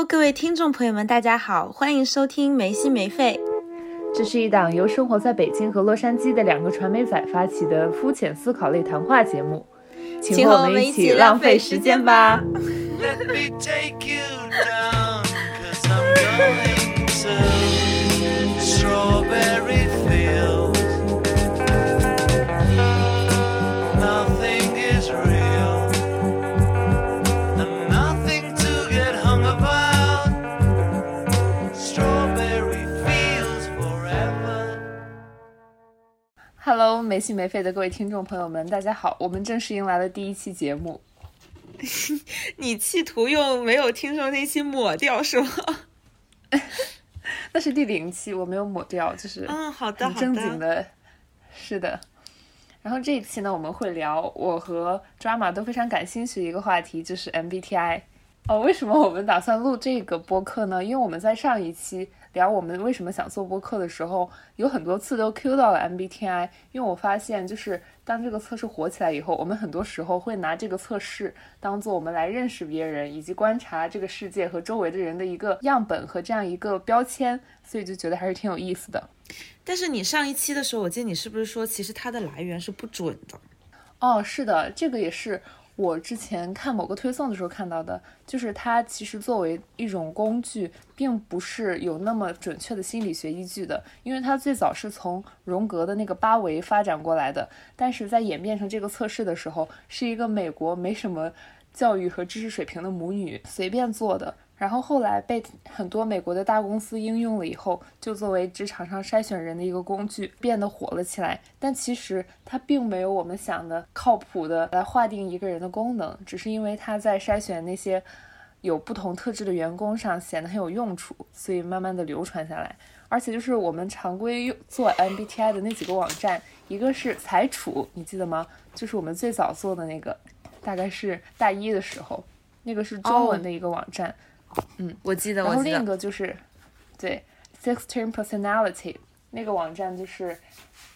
Hello，各位听众朋友们，大家好，欢迎收听没心没肺。这是一档由生活在北京和洛杉矶的两个传媒仔发起的肤浅思考类谈话节目，请和我们一起浪费时间吧。Let me take you down, cause I'm going to strawberry 没心没肺的各位听众朋友们，大家好，我们正式迎来了第一期节目。你企图用没有听众那期抹掉是吗？那是第零期，我没有抹掉，就是嗯，好的，好正经的，是的。然后这一期呢，我们会聊我和 Drama 都非常感兴趣的一个话题，就是 MBTI。哦，为什么我们打算录这个播客呢？因为我们在上一期聊我们为什么想做播客的时候，有很多次都 Q 到了 MBTI。因为我发现，就是当这个测试火起来以后，我们很多时候会拿这个测试当做我们来认识别人以及观察这个世界和周围的人的一个样本和这样一个标签，所以就觉得还是挺有意思的。但是你上一期的时候，我记得你是不是说，其实它的来源是不准的？哦，是的，这个也是我之前看某个推送的时候看到的，就是它其实作为一种工具，并不是有那么准确的心理学依据的，因为它最早是从荣格的那个八维发展过来的，但是在演变成这个测试的时候，是一个美国没什么教育和知识水平的母女随便做的。然后后来被很多美国的大公司应用了以后，就作为职场上筛选人的一个工具，变得火了起来。但其实它并没有我们想的靠谱的来划定一个人的功能，只是因为它在筛选那些有不同特质的员工上显得很有用处，所以慢慢的流传下来。而且就是我们常规用做 MBTI 的那几个网站，一个是财储，你记得吗？就是我们最早做的那个，大概是大一的时候，那个是中文的一个网站。我记得，然后另一。个就是，对，Sixteen Personality 那个网站就是，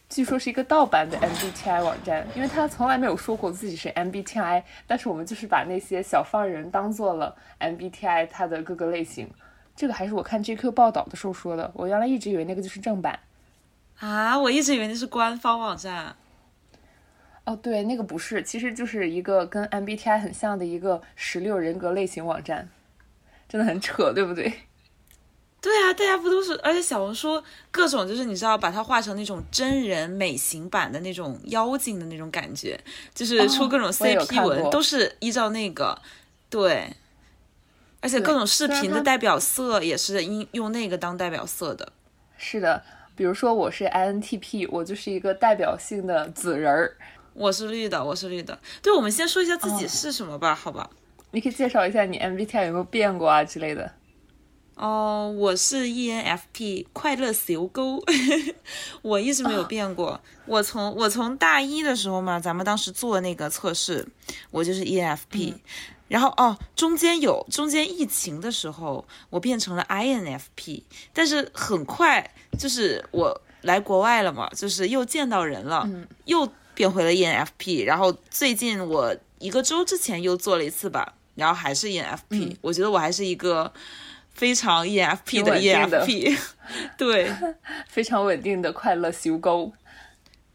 据说是一个盗版的 MBTI 网站，因为他从来没有说过自己是 MBTI，但是我们就是把那些小方人当做了 MBTI 它的各个类型。这个还是我看 GQ 报道的时候说的，我原来一直以为那个就是正版。啊，我一直以为那是官方网站。哦，对，那个不是，其实就是一个跟 MBTI 很像的一个十六人格类型网站，真的很扯，对不对？对啊，大家不都是？而且小红书各种就是你知道，把它画成那种真人美型版的那种妖精的那种感觉，就是出各种 CP 文，都是依照那个对。而且各种视频的代表色也是因用那个当代表色的。是的，比如说我是 INTP，我就是一个代表性的紫人儿。我是绿的，我是绿的。对，我们先说一下自己哦是什么吧，好吧？你可以介绍一下你 MBTI 有没有变过啊之类的。哦，我是 ENFP 快乐小狗，我一直没有哦变过。我从我从大一的时候嘛，咱们当时做那个测试，我就是 ENFP。然后哦，中间有中间疫情的时候，我变成了 INFP，但是很快就是我来国外了嘛，就是又见到人了，又变回了 ENFP。然后最近我一个周之前又做了一次吧，然后还是 ENFP、我觉得我还是一个非常 ENFP 的 ENFP，对非常稳定的快乐修狗。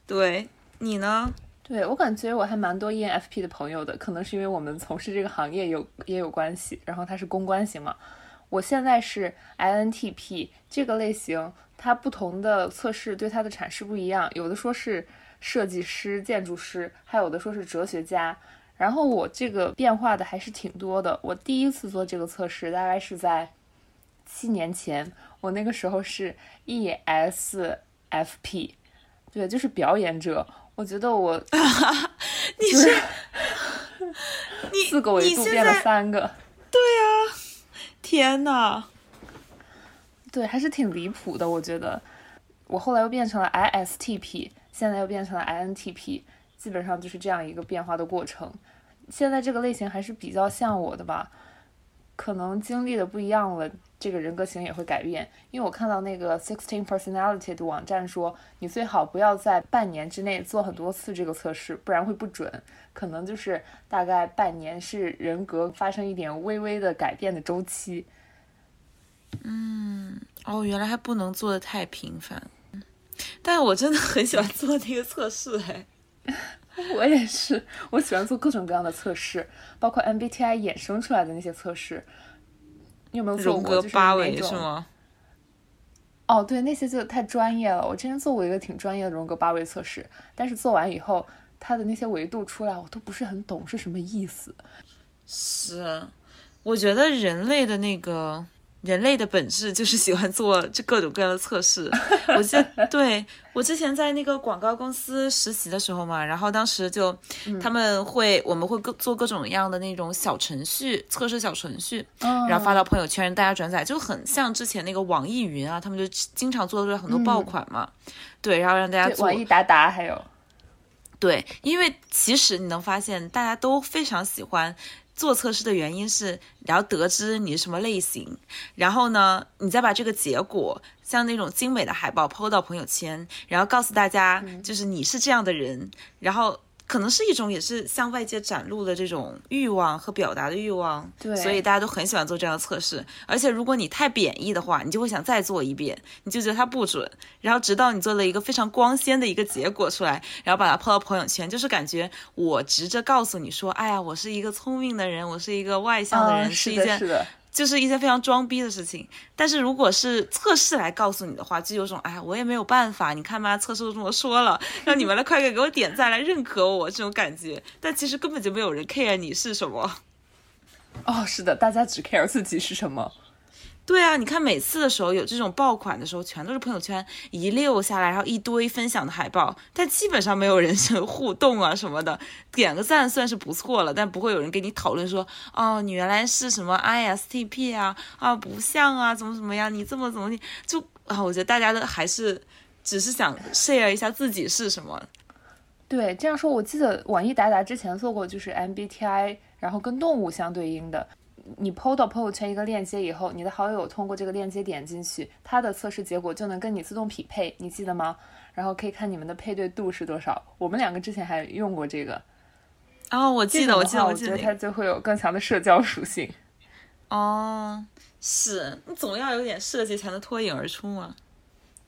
对，你呢？对我感觉我还蛮多 ENFP 的朋友的，可能是因为我们从事这个行业有也有关系。然后它是公关型嘛，我现在是 INTP 这个类型，它不同的测试对它的阐释不一样，有的说是设计师、建筑师，还有的说是哲学家。然后我这个变化的还是挺多的。我第一次做这个测试大概是在七年前，我那个时候是 ESFP，对，就是表演者。我觉得我 你是 你四个维度变了三个，对啊天呐！对，还是挺离谱的。我觉得我后来又变成了 ISTP，现在又变成了 INTP，基本上就是这样一个变化的过程。现在这个类型还是比较像我的吧，可能经历的不一样了，这个人格型也会改变。因为我看到那个 Sixteen Personality 的网站说，你最好不要在半年之内做很多次这个测试，不然会不准。可能就是大概半年是人格发生一点微微的改变的周期。嗯哦，原来还不能做的太频繁。但我真的很喜欢做那个测试，哎，我也是，我喜欢做各种各样的测试，包括 MBTI 衍生出来的那些测试。你有没有做过？就是格八那种维是吗？哦，对，那些就太专业了。我之前做过一个挺专业的荣格八维测试，但是做完以后，它的那些维度出来，我都不是很懂是什么意思。是，我觉得人类的那个人类的本质就是喜欢做这各种各样的测试。我记得，对我之前在那个广告公司实习的时候嘛，然后当时就他们会我们会各做各种各样的那种小程序测试小程序，然后发到朋友圈，大家转载，就很像之前那个网易云啊，他们就经常做出来很多爆款嘛。对，然后让大家，做。网易达达还有，对，因为其实你能发现，大家都非常喜欢做测试的原因是，然后得知你是什么类型，然后呢，你再把这个结果像那种精美的海报 PO 到朋友圈，然后告诉大家，就是你是这样的人，然后。可能是一种也是向外界展露的这种欲望和表达的欲望，对所以大家都很喜欢做这样的测试。而且如果你太贬义的话，你就会想再做一遍，你就觉得它不准，然后直到你做了一个非常光鲜的一个结果出来，然后把它抛到朋友圈，就是感觉我直着告诉你说，哎呀，我是一个聪明的人，我是一个外向的人，嗯，是的，一件就是一些非常装逼的事情。但是如果是测试来告诉你的话，就有种哎，我也没有办法，你看嘛，测试都这么说了，让你们来快点给我点赞，来认可我这种感觉。但其实根本就没有人 care 你是什么。哦，是的，大家只 care 自己是什么。对啊，你看每次的时候有这种爆款的时候，全都是朋友圈一溜下来，然后一堆分享的海报，但基本上没有人 是互动啊什么的，点个赞算是不错了，但不会有人跟你讨论说，哦，你原来是什么 ISTP 啊，啊不像啊，怎么怎么样，你这么怎么你就啊，我觉得大家的还是只是想 share 一下自己是什么，对，这样说，我记得网易达达之前做过，就是 MBTI，然后跟动物相对应的。你 PO 到朋友圈一个链接以后，你的好友通过这个链接点进去，他的测试结果就能跟你自动匹配，你记得吗？然后可以看你们的配对度是多少。我们两个之前还用过这个，哦，我记得，我记得，我记得它就会有更强的社交属性。哦，是你总要有点设计才能脱颖而出嘛。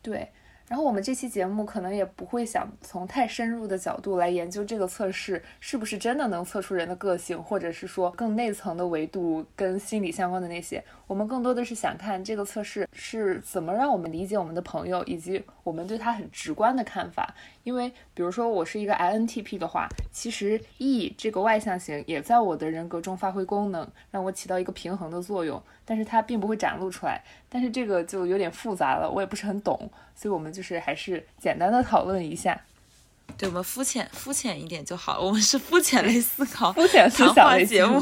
对，然后我们这期节目可能也不会想从太深入的角度来研究这个测试是不是真的能测出人的个性，或者是说更内层的维度跟心理相关的那些。我们更多的是想看这个测试是怎么让我们理解我们的朋友，以及我们对他很直观的看法。因为比如说我是一个 INTP 的话，其实 E 这个外向型也在我的人格中发挥功能，让我起到一个平衡的作用，但是它并不会展露出来。但是这个就有点复杂了，我也不是很懂，所以我们就是还是简单的讨论一下，对我们肤浅肤浅一点就好，我们是肤浅类思考肤浅思想类节目。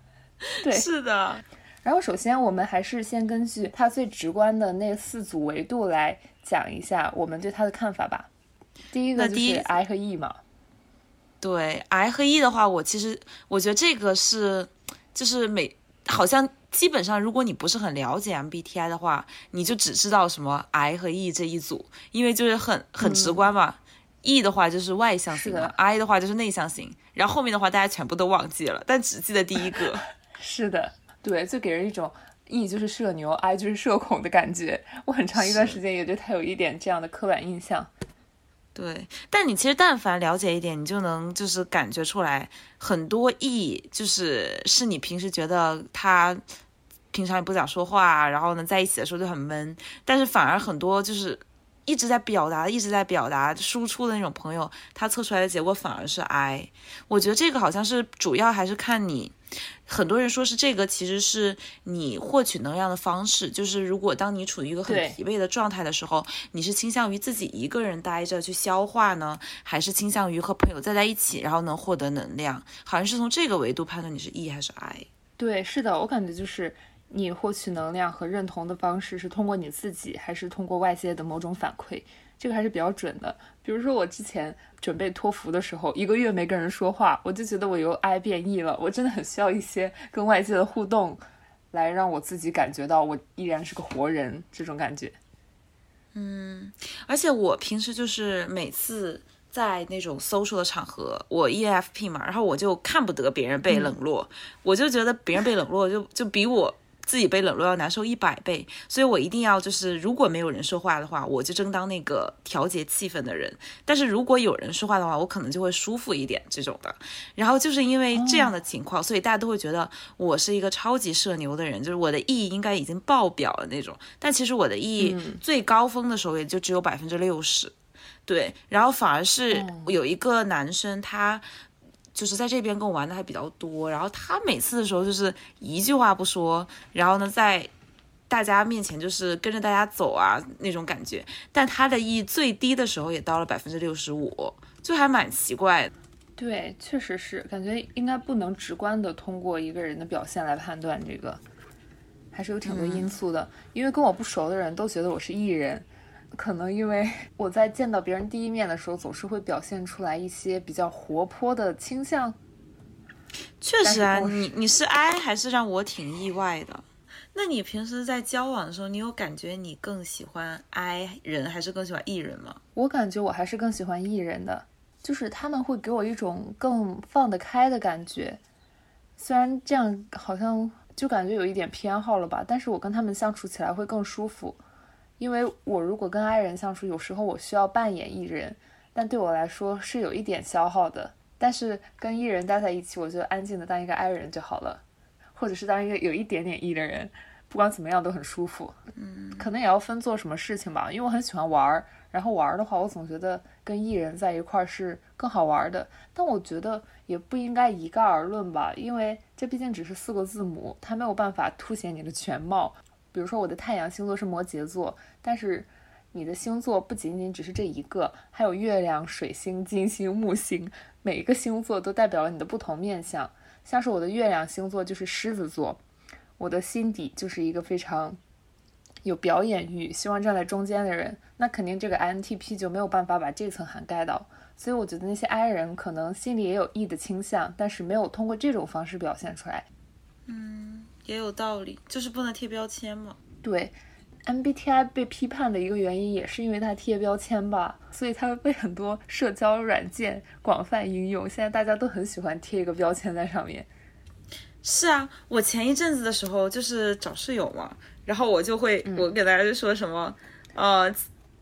对，是的，然后首先我们还是先根据它最直观的那四组维度来讲一下我们对它的看法吧。第一个就是 I 和 E 嘛，对 I 和 E 的话，我其实我觉得这个是就是每好像基本上，如果你不是很了解 MBTI 的话，你就只知道什么 I 和 E 这一组，因为就是很很直观嘛。E 的话就是外向型，I 的话就是内向型，然后后面的话大家全部都忘记了，但只记得第一个。是的，对，就给人一种 E 就是社牛，I 就是社恐的感觉。我很长一段时间也对他有一点这样的刻板印象。对，但你其实但凡了解一点，你就能就是感觉出来，很多意就是是你平时觉得他平常也不想说话，然后呢在一起的时候就很闷，但是反而很多就是一直在表达、一直在表达、输出的那种朋友，他测出来的结果反而是 I。我觉得这个好像是主要还是看你。很多人说是这个，其实是你获取能量的方式。就是如果当你处于一个很疲惫的状态的时候，你是倾向于自己一个人待着去消化呢，还是倾向于和朋友在在一起，然后能获得能量？好像是从这个维度判断你是 E 还是 I。对，是的，我感觉就是你获取能量和认同的方式是通过你自己，还是通过外界的某种反馈，这个还是比较准的。比如说我之前准备托福的时候，一个月没跟人说话，我就觉得我由 I 变 E 了，我真的很需要一些跟外界的互动，来让我自己感觉到我依然是个活人这种感觉。嗯而且我平时就是每次在那种 social 的场合，我 ENFP 嘛，然后我就看不得别人被冷落，我就觉得别人被冷落就就比我自己被冷落要难受一百倍，所以我一定要就是如果没有人说话的话，我就争当那个调节气氛的人。但是如果有人说话的话，我可能就会舒服一点这种的。然后就是因为这样的情况，所以大家都会觉得我是一个超级社牛的人，就是我的 E 应该已经爆表了那种。但其实我的 E 最高峰的时候也就只有百分之六十。对，然后反而是有一个男生，他就是在这边跟我玩的还比较多，然后他每次的时候就是一句话不说，然后呢在大家面前就是跟着大家走啊那种感觉，但他的 E 最低的时候也到了百分之六十五，就还蛮奇怪的。对，确实是，感觉应该不能直观的通过一个人的表现来判断这个，还是有挺多因素的。因为跟我不熟的人都觉得我是艺人，可能因为 我在见到别人第一面的时候，总是会表现出来一些比较活泼的倾向。确实啊，你你是 I 还是让我挺意外的。那你平时在交往的时候，你有感觉你更喜欢 I 人还是更喜欢 E 人吗？我感觉我还是更喜欢 E 人的，就是他们会给我一种更放得开的感觉。虽然这样好像就感觉有一点偏好了吧，但是我跟他们相处起来会更舒服。因为我如果跟 I 人相处，有时候我需要扮演艺人，但对我来说是有一点消耗的。但是跟艺人待在一起，我就安静的当一个 I 人就好了，或者是当一个有一点点 E 的人，不管怎么样都很舒服。嗯，可能也要分做什么事情吧，因为我很喜欢玩儿，然后玩儿的话，我总觉得跟艺人在一块儿是更好玩儿的。但我觉得也不应该一概而论吧，因为这毕竟只是四个字母，它没有办法凸显你的全貌。比如说我的太阳星座是摩羯座，但是你的星座不仅仅只是这一个，还有月亮、水星、金星、木星，每一个星座都代表了你的不同面相。像是我的月亮星座就是狮子座，我的心底就是一个非常有表演欲、希望站在中间的人，那肯定这个 INTP 就没有办法把这层涵盖到。所以我觉得那些 I 人可能心里也有 E 的倾向，但是没有通过这种方式表现出来。嗯也有道理，就是不能贴标签嘛。对，MBTI 被批判的一个原因也是因为它贴标签吧，所以它被很多社交软件广泛应用。现在大家都很喜欢贴一个标签在上面。是啊，我前一阵子的时候就是找室友嘛，然后我就会，我给大家就说什么，呃，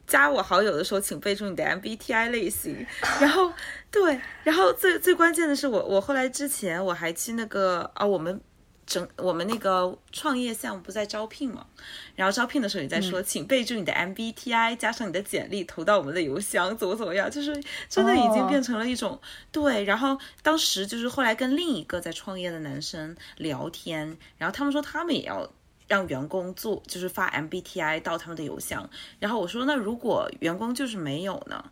加我好友的时候，请备注你的 MBTI 类型。然后对，然后最最关键的是我，我后来之前我还去那个啊，我们整我们那个创业项目不在招聘嘛，然后招聘的时候你在说，请备注你的 MBTI 加上你的简历投到我们的邮箱，怎么怎么样，就是真的已经变成了一种、对。然后当时就是后来跟另一个在创业的男生聊天，然后他们说他们也要。让员工做就是发 MBTI 到他们的邮箱，然后我说那如果员工就是没有呢，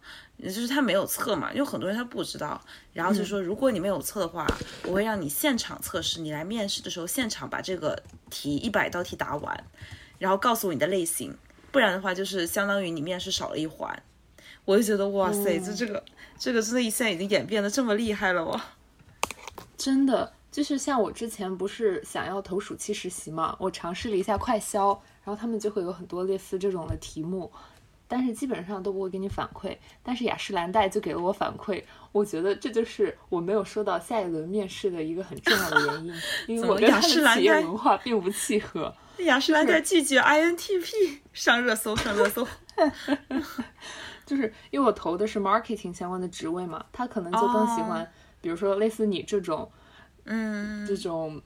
就是他没有测嘛，因为很多人他不知道，然后就说如果你没有测的话，我会让你现场测试，你来面试的时候现场把这个题一百道题答完，然后告诉我你的类型，不然的话就是相当于你面试少了一环。我就觉得哇塞，就这个这个真的现在已经演变的这么厉害了吗？真的，就是像我之前不是想要投暑期实习嘛，我尝试了一下快销，然后他们就会有很多类似这种的题目，但是基本上都不会给你反馈。但是雅诗兰黛就给了我反馈，我觉得这就是我没有收到下一轮面试的一个很重要的原因，因为我跟他的企业文化并不契合。雅诗兰黛拒绝 INTP 上热搜，上热搜。就是因为我投的是 marketing 相关的职位嘛，他可能就更喜欢，哦比如说类似你这种嗯，这种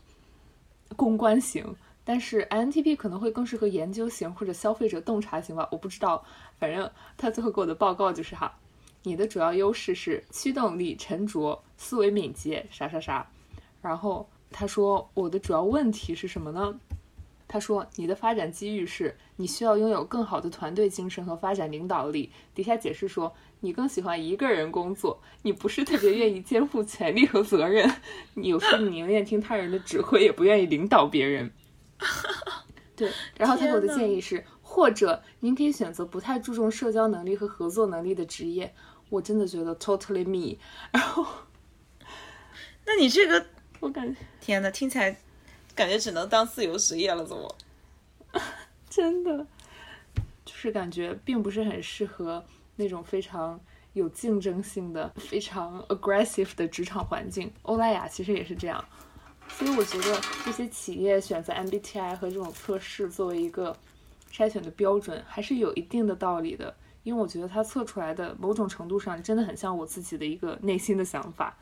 公关型，但是 INTP 可能会更适合研究型或者消费者洞察型吧，我不知道，反正他最后给我的报告就是哈，你的主要优势是驱动力、沉着、思维敏捷，啥啥啥，然后他说我的主要问题是什么呢？他说：“你的发展机遇是你需要拥有更好的团队精神和发展领导力。”底下解释说，你更喜欢一个人工作，你不是特别愿意肩负权力和责任，你有时你宁愿听他人的指挥，也不愿意领导别人。对，然后他给我的建议是，或者您可以选择不太注重社交能力和合作能力的职业。我真的觉得 totally me。然后 那你这个我感觉天呐，听起来感觉只能当自由职业了，怎么？真的就是感觉并不是很适合那种非常有竞争性的、非常 aggressive 的职场环境。欧莱雅其实也是这样，所以我觉得这些企业选择 MBTI 和这种测试作为一个筛选的标准，还是有一定的道理的。因为我觉得它测出来的某种程度上真的很像我自己的一个内心的想法。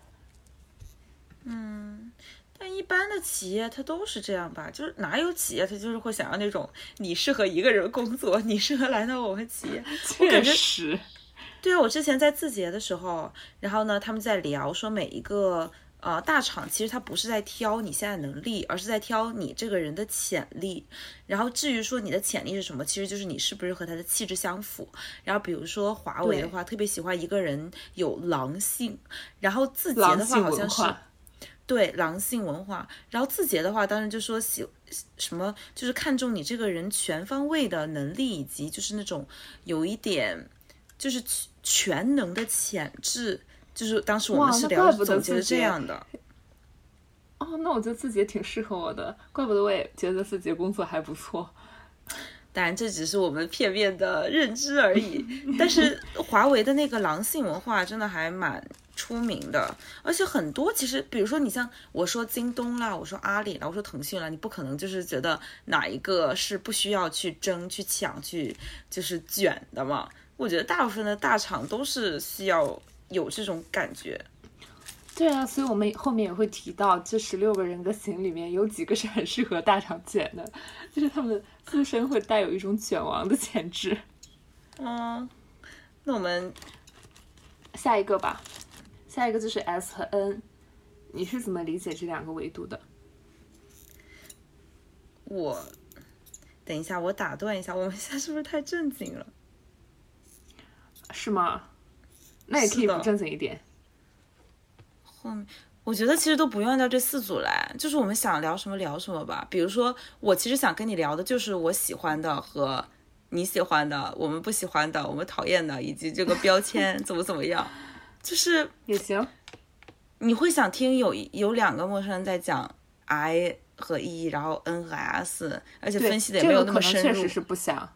嗯但一般的企业它都是这样吧，就是哪有企业它就是会想要那种你适合一个人工作，你适合来到我们企业。确实，对啊，我之前在字节的时候，然后呢，他们在聊说每一个呃大厂其实它不是在挑你现在能力，而是在挑你这个人的潜力。然后至于说你的潜力是什么，其实就是你是不是和他的气质相符。然后比如说华为的话，特别喜欢一个人有狼性，然后字节的话好像是。对狼性文化，然后字节的话，当然就说喜什么，就是看重你这个人全方位的能力，以及就是那种有一点就是全全能的潜质，就是当时我们是聊怪不得总结的字节这样的。哦，那我觉得自己也挺适合我的，怪不得我也觉得自己工作还不错。当然，这只是我们片面的认知而已。但是华为的那个狼性文化真的还蛮出名的，而且很多其实，比如说你像我说京东啦，我说阿里啦，我说腾讯啦，你不可能就是觉得哪一个是不需要去争、去抢、去就是卷的嘛。我觉得大部分的大厂都是需要有这种感觉。对啊，所以我们后面也会提到，这十六个人格型里面有几个是很适合大厂卷的，就是他们自身会带有一种卷王的潜质。嗯，那我们下一个吧，下一个就是 S 和 N，你是怎么理解这两个维度的？我等一下，我打断一下，我们现在是不是太正经了？是吗？那也可以不正经一点。后面我觉得其实都不用按照这四组来，就是我们想聊什么聊什么吧。比如说，我其实想跟你聊的就是我喜欢的和你喜欢的，我们不喜欢的，我们讨厌的，以及这个标签怎么怎么样。就是也行，你会想听有有两个陌生人在讲 I 和 E，然后 N 和 S，而且，分析的也没有那么深入。能确实是不想。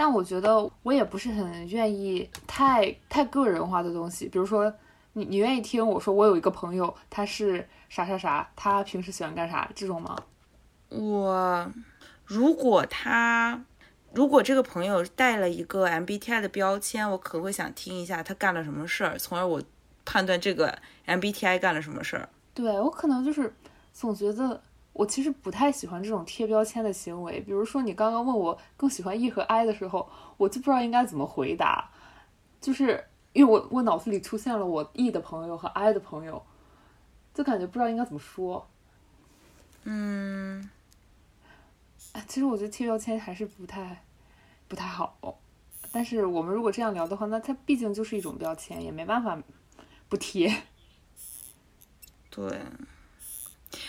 但我觉得我也不是很愿意太太个人化的东西，比如说你你愿意听我说我有一个朋友他是啥啥啥，他平时喜欢干啥这种吗？我如果他如果这个朋友带了一个 MBTI 的标签，我可能会想听一下他干了什么事儿，从而我判断这个 MBTI 干了什么事儿。对我可能就是总觉得我其实不太喜欢这种贴标签的行为。比如说你刚刚问我更喜欢 E 和 I 的时候，我就不知道应该怎么回答，就是因为我我脑子里出现了我 E 的朋友和 I 的朋友，就感觉不知道应该怎么说。嗯，哎，其实我觉得贴标签还是不太不太好。但是我们如果这样聊的话，那它毕竟就是一种标签，也没办法不贴。对。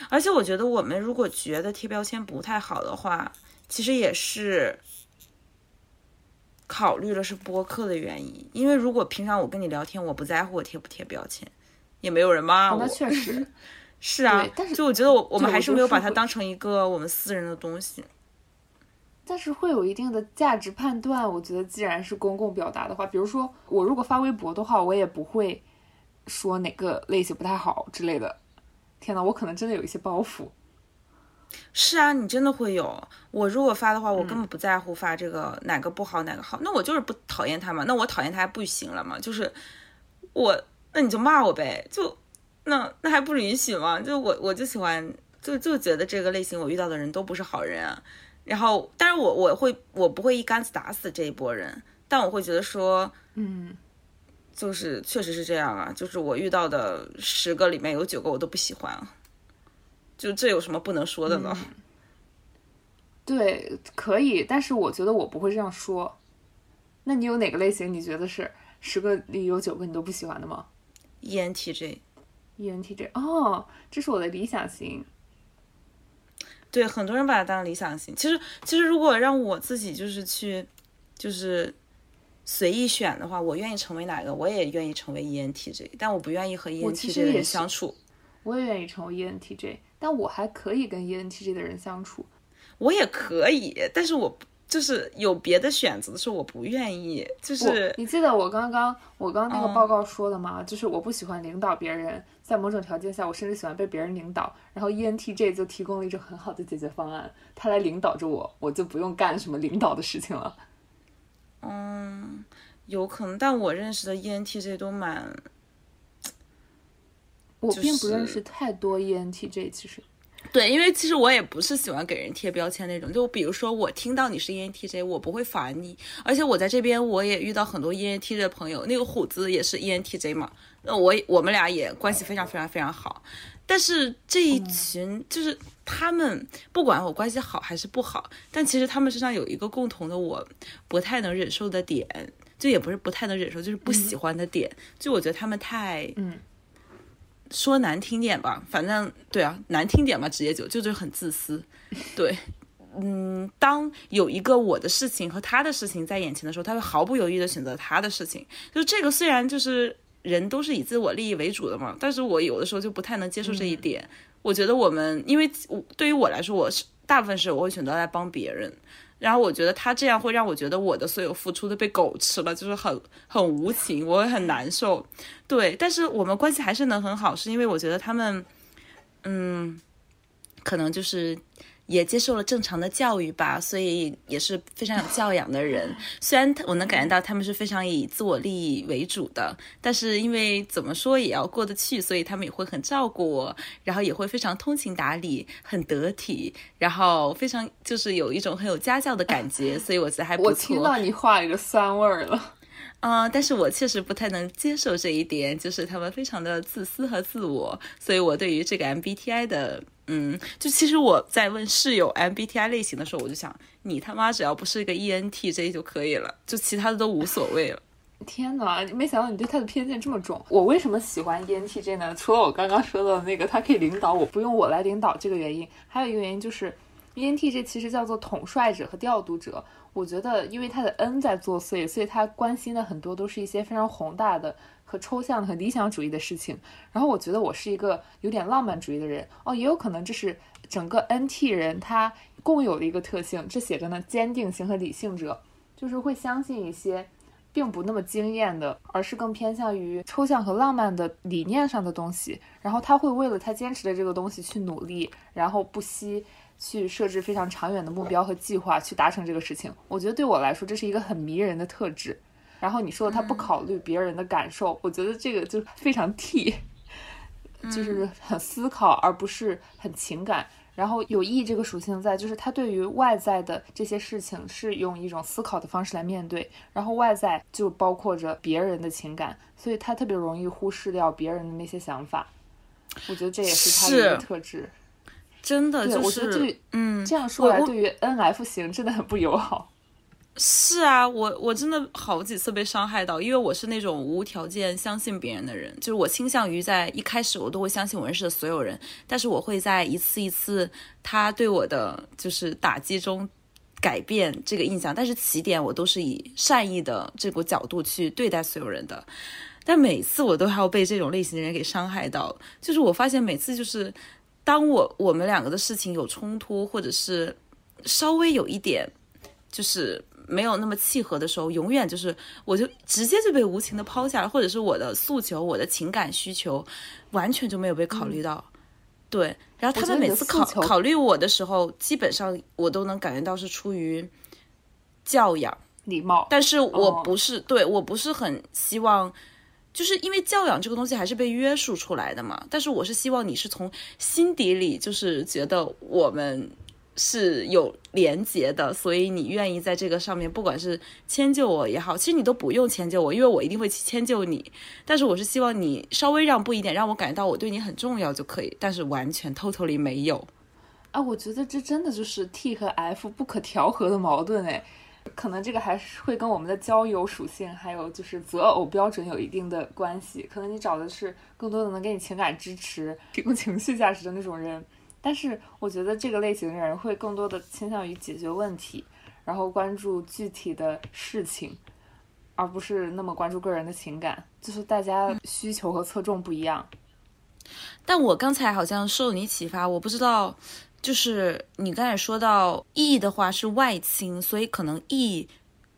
而且我觉得我们如果觉得贴标签不太好的话，其实也是考虑了是播客的原因。因为如果平常我跟你聊天，我不在乎我贴不贴标签，也没有人骂我。哦那确实，是啊但，是就我觉得我我们还是没有把它当成一个我们私人的东西。但是会有一定的价值判断。我觉得，既然是公共表达的话，比如说我如果发微博的话，我也不会说哪个类型不太好之类的。天呐，我可能真的有一些包袱。是啊，你真的会有。我如果发的话，我嗯根本不在乎发这个哪个不好哪个好，那我就是不讨厌他嘛。那我讨厌他还不行了吗？就是我，那你就骂我呗，就那那还不允许吗？就我我就喜欢，就就觉得这个类型我遇到的人都不是好人啊。然后，但是我我会我不会一竿子打死这一波人，但我会觉得说，嗯，就是确实是这样啊，就是我遇到的十个里面有九个我都不喜欢啊，就这有什么不能说的呢？对，可以，但是我觉得我不会这样说。那你有哪个类型你觉得是十个里有九个你都不喜欢的吗 E ENTJ，？ENTJ，哦，这是我的理想型。对，很多人把它当理想型。其实，其实如果让我自己就是去，就是随意选的话，我愿意成为哪个，我也愿意成为 E ENTJ，但我不愿意和 ENTJ 的人相处。我也愿意成为 ENTJ，但我还可以跟 ENTJ 的人相处。我也可以，但是我就是有别的选择的时候，我不愿意，就是你记得我刚刚我刚刚那个嗯报告说的吗？就是我不喜欢领导别人，在某种条件下，我甚至喜欢被别人领导。然后 E ENTJ 就提供了一种很好的解决方案，他来领导着我，我就不用干什么领导的事情了。嗯，有可能，但我认识的 E ENTJ 都蛮我并不认识太多 E ENTJ，其实对，因为其实我也不是喜欢给人贴标签那种。就比如说，我听到你是 E ENTJ，我不会烦你，而且我在这边我也遇到很多 E ENTJ 的朋友，那个虎子也是 E ENTJ 嘛，那我我们俩也关系非常非常非常好。但是这一群就是他们，不管我关系好还是不好，但其实他们身上有一个共同的我不太能忍受的点，就也不是不太能忍受，就是不喜欢的点。就我觉得他们太嗯。说难听点吧，反正对啊，难听点嘛，职业就就是很自私，对，嗯，当有一个我的事情和他的事情在眼前的时候，他会毫不犹豫的选择他的事情。就这个虽然就是人都是以自我利益为主的嘛，但是我有的时候就不太能接受这一点。我觉得我们，因为我对于我来说，我是大部分时候我会选择来帮别人。然后我觉得他这样会让我觉得我的所有付出都被狗吃了，就是很很无情，我会很难受。对，但是我们关系还是能很好，是因为我觉得他们，嗯，可能就是也接受了正常的教育吧，所以也是非常有教养的人。虽然我能感觉到他们是非常以自我利益为主的，但是因为怎么说也要过得去，所以他们也会很照顾我，然后也会非常通情达理，很得体，然后非常就是有一种很有家教的感觉，所以我觉得还不错我错。听到你话里的酸味儿了。啊、但是我确实不太能接受这一点，就是他们非常的自私和自我，所以我对于这个 MBTI 的，嗯，就其实我在问室友 MBTI 类型的时候，我就想，你他妈只要不是一个 ENTJ 就可以了，就其他的都无所谓了。天哪，没想到你对他的偏见这么重。我为什么喜欢 ENTJ 呢？除了我刚刚说的那个，他可以领导我，不用我来领导这个原因，还有一个原因就是 ENTJ 其实叫做统帅者和调度者。我觉得，因为他的 N 在作祟，所以他关心的很多都是一些非常宏大的和抽象的、和理想主义的事情。然后我觉得我是一个有点浪漫主义的人哦，也有可能这是整个 NT 人他共有的一个特性。这写着呢，坚定型和理性者，就是会相信一些。并不那么惊艳的，而是更偏向于抽象和浪漫的理念上的东西。然后他会为了他坚持的这个东西去努力，然后不惜去设置非常长远的目标和计划去达成这个事情。我觉得对我来说，这是一个很迷人的特质。然后你说他不考虑别人的感受，我觉得这个就非常 T，就是很思考而不是很情感。然后有意这个属性在，就是他对于外在的这些事情是用一种思考的方式来面对，然后外在就包括着别人的情感，所以他特别容易忽视掉别人的那些想法。我觉得这也是他的一个特质。真的对，就我觉得是，嗯，这样说来，对于 N F 型真的很不友好。是啊，我我真的好几次被伤害到，因为我是那种无条件相信别人的人，就是我倾向于在一开始我都会相信我认识的所有人，但是我会在一次一次他对我的就是打击中改变这个印象，但是起点我都是以善意的这个角度去对待所有人的，但每次我都还要被这种类型的人给伤害到，就是我发现每次就是当我我们两个的事情有冲突，或者是稍微有一点就是没有那么契合的时候，永远就是我就直接就被无情的抛下了，或者是我的诉求、我的情感需求完全就没有被考虑到。对，然后他们每次考考虑我的时候，基本上我都能感觉到是出于教养，礼貌，但是我哦不是、对我不是很希望。就是因为教养这个东西还是被约束出来的嘛，但是我是希望你是从心底里就是觉得我们是有连结的，所以你愿意在这个上面，不管是迁就我也好，其实你都不用迁就我，因为我一定会去迁就你。但是我是希望你稍微让步一点，让我感觉到我对你很重要就可以，但是完全 totally 没有。啊，我觉得这真的就是 T 和 F 不可调和的矛盾哎。可能这个还是会跟我们的交友属性，还有就是择偶标准有一定的关系。可能你找的是更多的能给你情感支持、提供情绪价值的那种人，但是我觉得这个类型的人会更多的倾向于解决问题，然后关注具体的事情，而不是那么关注个人的情感。就是大家需求和侧重不一样。但我刚才好像受你启发，我不知道，就是你刚才说到 E 的话是外倾，所以可能 E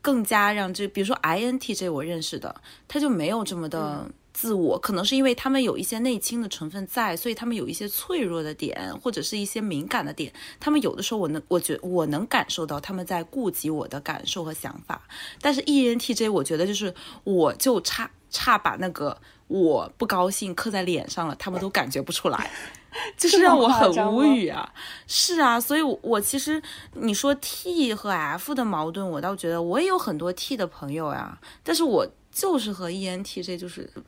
更加让这，比如说 INTJ 我认识的，他就没有这么的自我，可能是因为他们有一些内倾的成分在，所以他们有一些脆弱的点，或者是一些敏感的点，他们有的时候我能，我觉我能感受到他们在顾及我的感受和想法，但是 E ENTJ 我觉得就是我就差差把那个我不高兴刻在脸上了，他们都感觉不出来。就是让我很无语啊！是啊，所以我，我其实你说 T 和 F 的矛盾，我倒觉得我也有很多 T 的朋友呀，但是我就是和 ENTJ 就是，嗯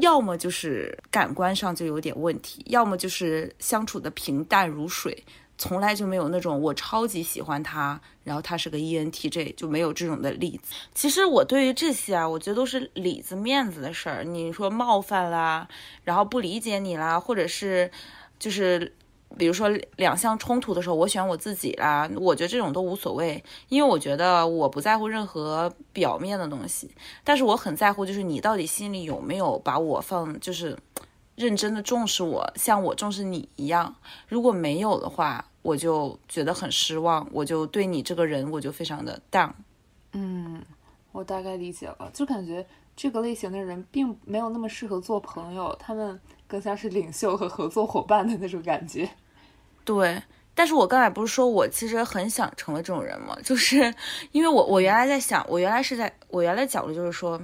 要么就是感官上就有点问题，要么就是相处的平淡如水，从来就没有那种我超级喜欢他，然后他是个 E N T J，就没有这种的例子。其实我对于这些啊，我觉得都是里子面子的事儿。你说冒犯啦，然后不理解你啦，或者是就是比如说两项冲突的时候，我选我自己啦，我觉得这种都无所谓，因为我觉得我不在乎任何表面的东西，但是我很在乎，就是你到底心里有没有把我放，就是认真的重视我，像我重视你一样。如果没有的话，我就觉得很失望，我就对你这个人我就非常的 down。嗯，我大概理解了，就感觉这个类型的人并没有那么适合做朋友，他们更像是领袖和合作伙伴的那种感觉。对，但是我刚才不是说我其实很想成为这种人吗？就是因为我我原来在想，我原来是在我原来角度就是说，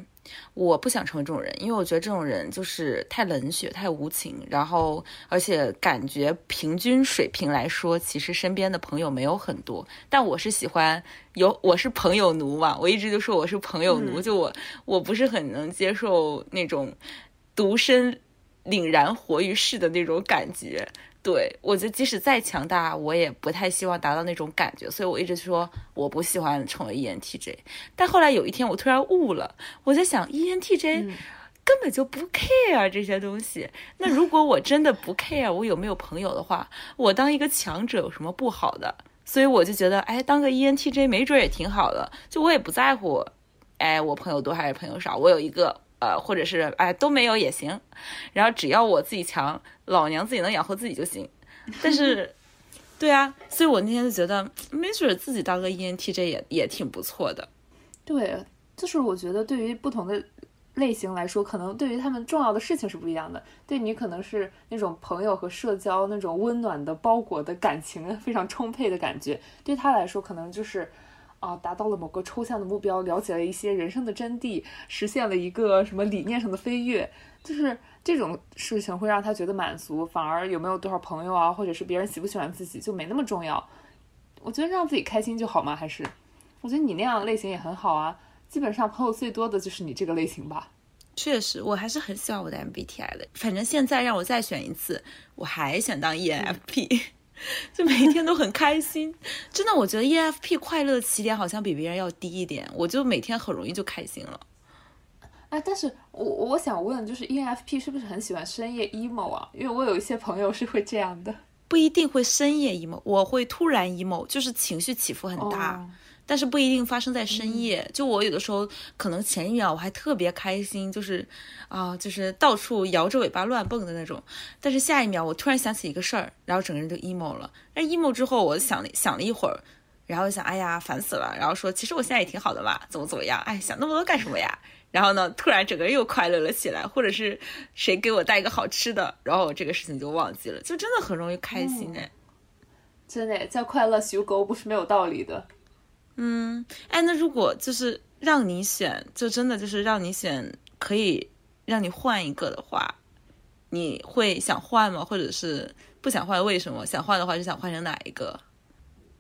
我不想成为这种人，因为我觉得这种人就是太冷血、太无情，然后而且感觉平均水平来说，其实身边的朋友没有很多。但我是喜欢有，我是朋友奴嘛，我一直就说我是朋友奴，就我我不是很能接受那种独身凛然活于世的那种感觉。对我觉得即使再强大，我也不太希望达到那种感觉，所以我一直说我不喜欢成为 ENTJ。但后来有一天我突然悟了，我在想 ENTJ 根本就不 care 这些东西。那如果我真的不 care 我有没有朋友的话，我当一个强者有什么不好的？所以我就觉得，哎，当个 ENTJ 没准也挺好的。就我也不在乎，哎，我朋友多还是朋友少，我有一个。呃，或者是哎都没有也行，然后只要我自己强，老娘自己能养活自己就行。但是，对啊，所以我那天就觉得，没准自己当个 E ENTJ 也也挺不错的。对，就是我觉得对于不同的类型来说，可能对于他们重要的事情是不一样的。对你可能是那种朋友和社交那种温暖的包裹的感情非常充沛的感觉，对他来说可能就是。啊，达到了某个抽象的目标，了解了一些人生的真谛，实现了一个什么理念上的飞跃，就是这种事情会让他觉得满足，反而有没有多少朋友啊，或者是别人喜不喜欢自己就没那么重要。我觉得让自己开心就好嘛，还是我觉得你那样类型也很好啊。基本上朋友最多的就是你这个类型吧。确实，我还是很喜欢我的 MBTI 的。反正现在让我再选一次，我还想当 ENFP。就每天都很开心，真的，我觉得 ENFP 快乐的起点好像比别人要低一点，我就每天很容易就开心了。哎，但是我我想问，就是 ENFP 是不是很喜欢深夜 emo 啊？因为我有一些朋友是会这样的，不一定会深夜 emo，我会突然 emo，就是情绪起伏很大。哦但是不一定发生在深夜。就我有的时候，可能前一秒我还特别开心，就是啊，就是到处摇着尾巴乱蹦的那种。但是下一秒，我突然想起一个事儿，然后整个人就 emo 了。那 emo 之后，我想了想了一会儿，然后想，哎呀，烦死了。然后说，其实我现在也挺好的嘛，怎么怎么样？哎，想那么多干什么呀？然后呢，突然整个人又快乐了起来，或者是谁给我带一个好吃的，然后我这个事情就忘记了，就真的很容易开心哎。真的叫快乐修狗不是没有道理的。嗯，哎，那如果就是让你选，就真的就是让你选，可以让你换一个的话，你会想换吗？或者是不想换？为什么？想换的话，是想换成哪一个？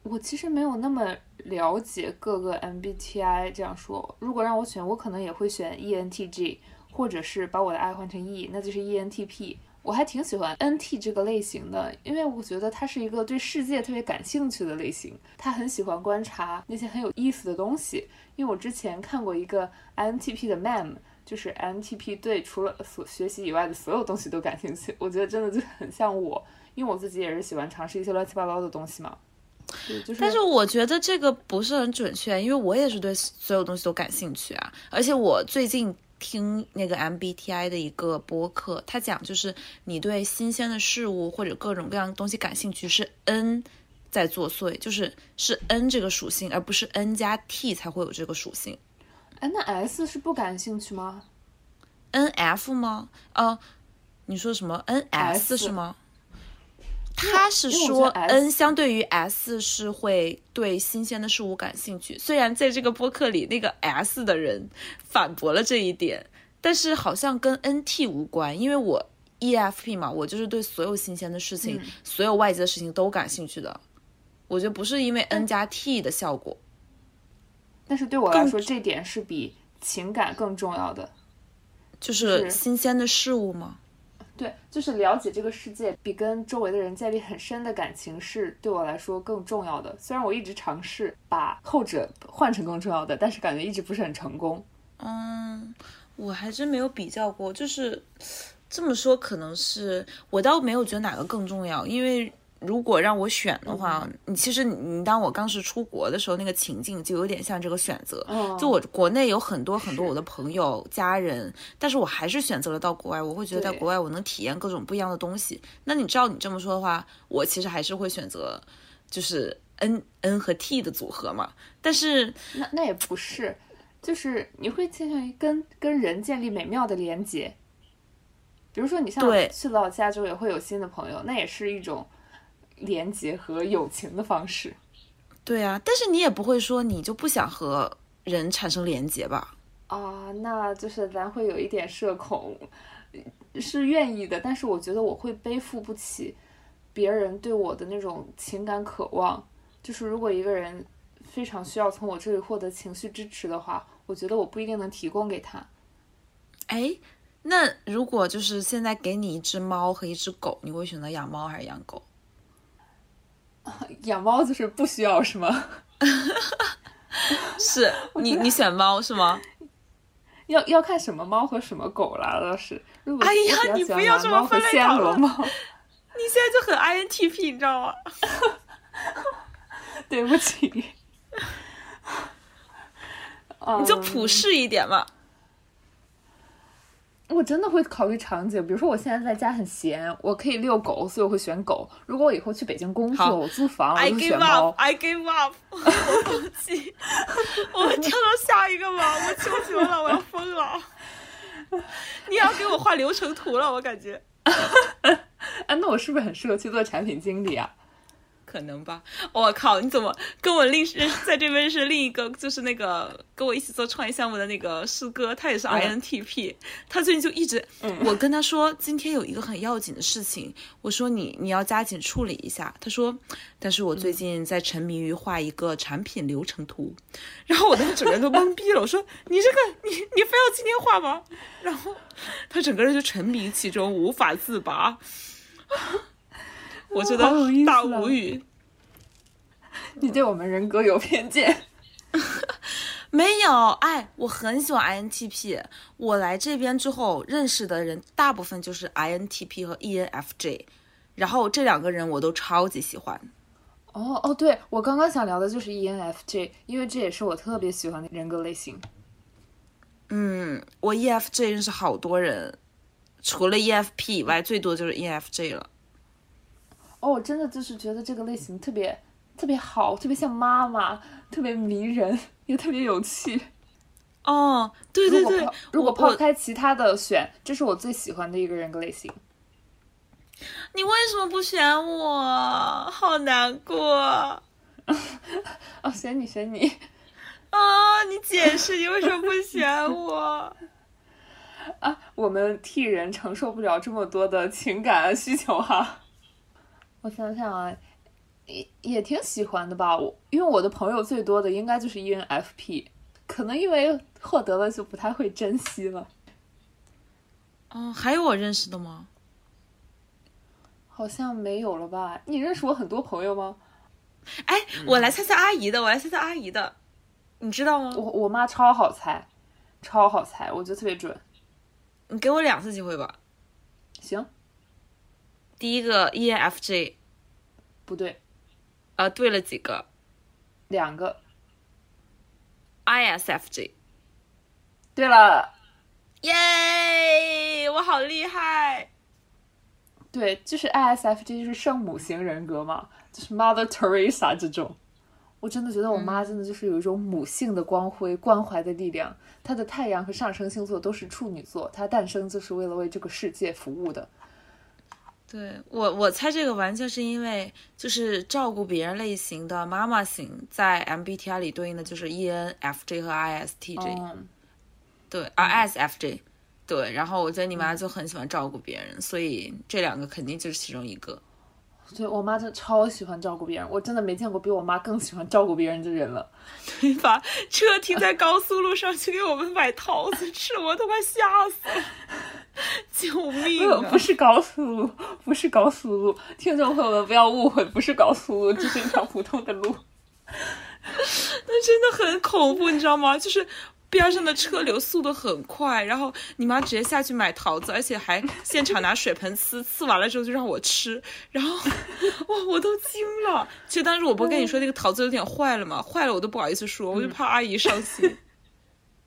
我其实没有那么了解各个 MBTI，这样说，如果让我选，我可能也会选 E ENTJ，或者是把我的 I 换成 E，那就是 ENTP。我还挺喜欢 NT 这个类型的，因为我觉得他是一个对世界特别感兴趣的类型，他很喜欢观察那些很有意思的东西。因为我之前看过一个 INTP 的 mem，就是 INTP 对除了所学习以外的所有东西都感兴趣，我觉得真的就很像我，因为我自己也是喜欢尝试一些乱七八糟的东西嘛。对，就是，但是我觉得这个不是很准确，因为我也是对所有东西都感兴趣啊，而且我最近听那个 MBTI 的一个播客，他讲就是你对新鲜的事物或者各种各样的东西感兴趣是 N 在作祟，就是是 N 这个属性，而不是 N 加 T 才会有这个属性。哎，那 S 是不感兴趣吗？N F 吗？哦，你说什么 N S S 是吗？他是说 N 相对于 S 是会对新鲜的事物感兴趣，虽然在这个播客里那个 S 的人反驳了这一点，但是好像跟 NT 无关，因为我 EFP 嘛，我就是对所有新鲜的事情、嗯所有外界的事情都感兴趣的。我觉得不是因为 N 加 T 的效果，但是对我来说，这点是比情感更重要的。就是是新鲜的事物吗？对，就是了解这个世界，比跟周围的人建立很深的感情是对我来说更重要的。虽然我一直尝试把后者换成更重要的，但是感觉一直不是很成功。嗯，我还真没有比较过，就是这么说，可能是我倒没有觉得哪个更重要，因为如果让我选的话，你其实你你当我刚是出国的时候，那个情境就有点像这个选择。嗯就我国内有很多很多我的朋友、家人，但是我还是选择了到国外。我会觉得在国外我能体验各种不一样的东西。那你照你这么说的话，我其实还是会选择就是 N N 和 T 的组合嘛。但是那那也不是，就是你会倾向于跟跟人建立美妙的连接。比如说，你像对去到加州也会有新的朋友，那也是一种连接和友情的方式。对啊，但是你也不会说你就不想和人产生连接吧？啊，那就是咱会有一点社恐，是愿意的，但是我觉得我会背负不起别人对我的那种情感渴望。就是如果一个人非常需要从我这里获得情绪支持的话，我觉得我不一定能提供给他。哎，那如果就是现在给你一只猫和一只狗，你会选择养猫还是养狗？养猫就是不需要 是吗？是你你选猫是吗？要要看什么猫和什么狗啦，倒是。如果哎呀你不要这么分类暹讨论罗猫，你现在就很 INTP，你知道吗？对不起。你就嗯普世一点嘛。我真的会考虑场景，比如说我现在在家很闲，我可以遛狗，所以我会选狗。如果我以后去北京工作，我租房，我就选猫 up, I give up，我放弃，我们跳到下一个吧，我求求了，我要疯了。你要给我画流程图了，我感觉啊，那我是不是很适合去做产品经理啊？可能吧。我靠，你怎么跟我另认在这边认识另一个，就是那个跟我一起做创业项目的那个师哥，他也是 INTP，、他最近就一直，我跟他说今天有一个很要紧的事情，我说你你要加紧处理一下，他说，但是我最近在沉迷于画一个产品流程图，然后我当时整个人都懵逼了，我说你这个你你非要今天画吗？然后他整个人就沉迷其中，无法自拔。我觉得大啊无语，你对我们人格有偏见。没有，哎，我很喜欢 INTP。我来这边之后认识的人，大部分就是 INTP 和 E ENFJ，然后这两个人我都超级喜欢。哦哦，对我刚刚想聊的就是 ENFJ，因为这也是我特别喜欢的人格类型。嗯，我 EFJ 认识好多人，除了 EFP 以外，最多就是 ENFJ 了。哦，我真的就是觉得这个类型特别特别好，特别像妈妈，特别迷人，也特别有趣。哦，对对对如果抛，如果抛开其他的选，这是我最喜欢的一个人格类型。你为什么不选我？好难过哦，选你，选你。啊！你解释你为什么不选我？啊，我们替人承受不了这么多的情感需求哈。我想想啊，也也挺喜欢的吧。我因为我的朋友最多的应该就是 E ENFP，可能因为获得了就不太会珍惜了。嗯，还有我认识的吗？好像没有了吧？你认识我很多朋友吗？哎，我来猜猜阿姨的，我来猜猜阿姨的，你知道吗？我我妈超好猜，超好猜，我觉得特别准。你给我两次机会吧。行，第一个 E ENFJ，不对，啊，对了几个两个。ISFJ，对了，耶！我好厉害。对，就是 ISFJ 就是圣母型人格嘛，就是 Mother Teresa 这种。我真的觉得我妈真的就是有一种母性的光辉、关怀的力量。她的太阳和上升星座都是处女座，她诞生就是为了为这个世界服务的。对我，我猜这个完全是因为就是照顾别人类型的妈妈型，在 MBTI 里对应的就是 E ENFJ 和 ISTJ，、嗯，对啊 ISFJ，对，然后我觉得你妈就很喜欢照顾别人，所以这两个肯定就是其中一个。对我妈真的超喜欢照顾别人，我真的没见过比我妈更喜欢照顾别人的人了。对把车停在高速路上去给我们买桃子吃，我都快吓死了！救命不啊！不是高速路，不是高速路，听众朋友们不要误会，不是高速路，这是一条普通的路。那真的很恐怖，你知道吗？就是边上的车流速度很快，然后你妈直接下去买桃子，而且还现场拿水盆呲，呲完了之后就让我吃，然后哇，我都惊了。其实当时我不是跟你说那个桃子有点坏了嘛？坏了我都不好意思说，我就怕阿姨伤心。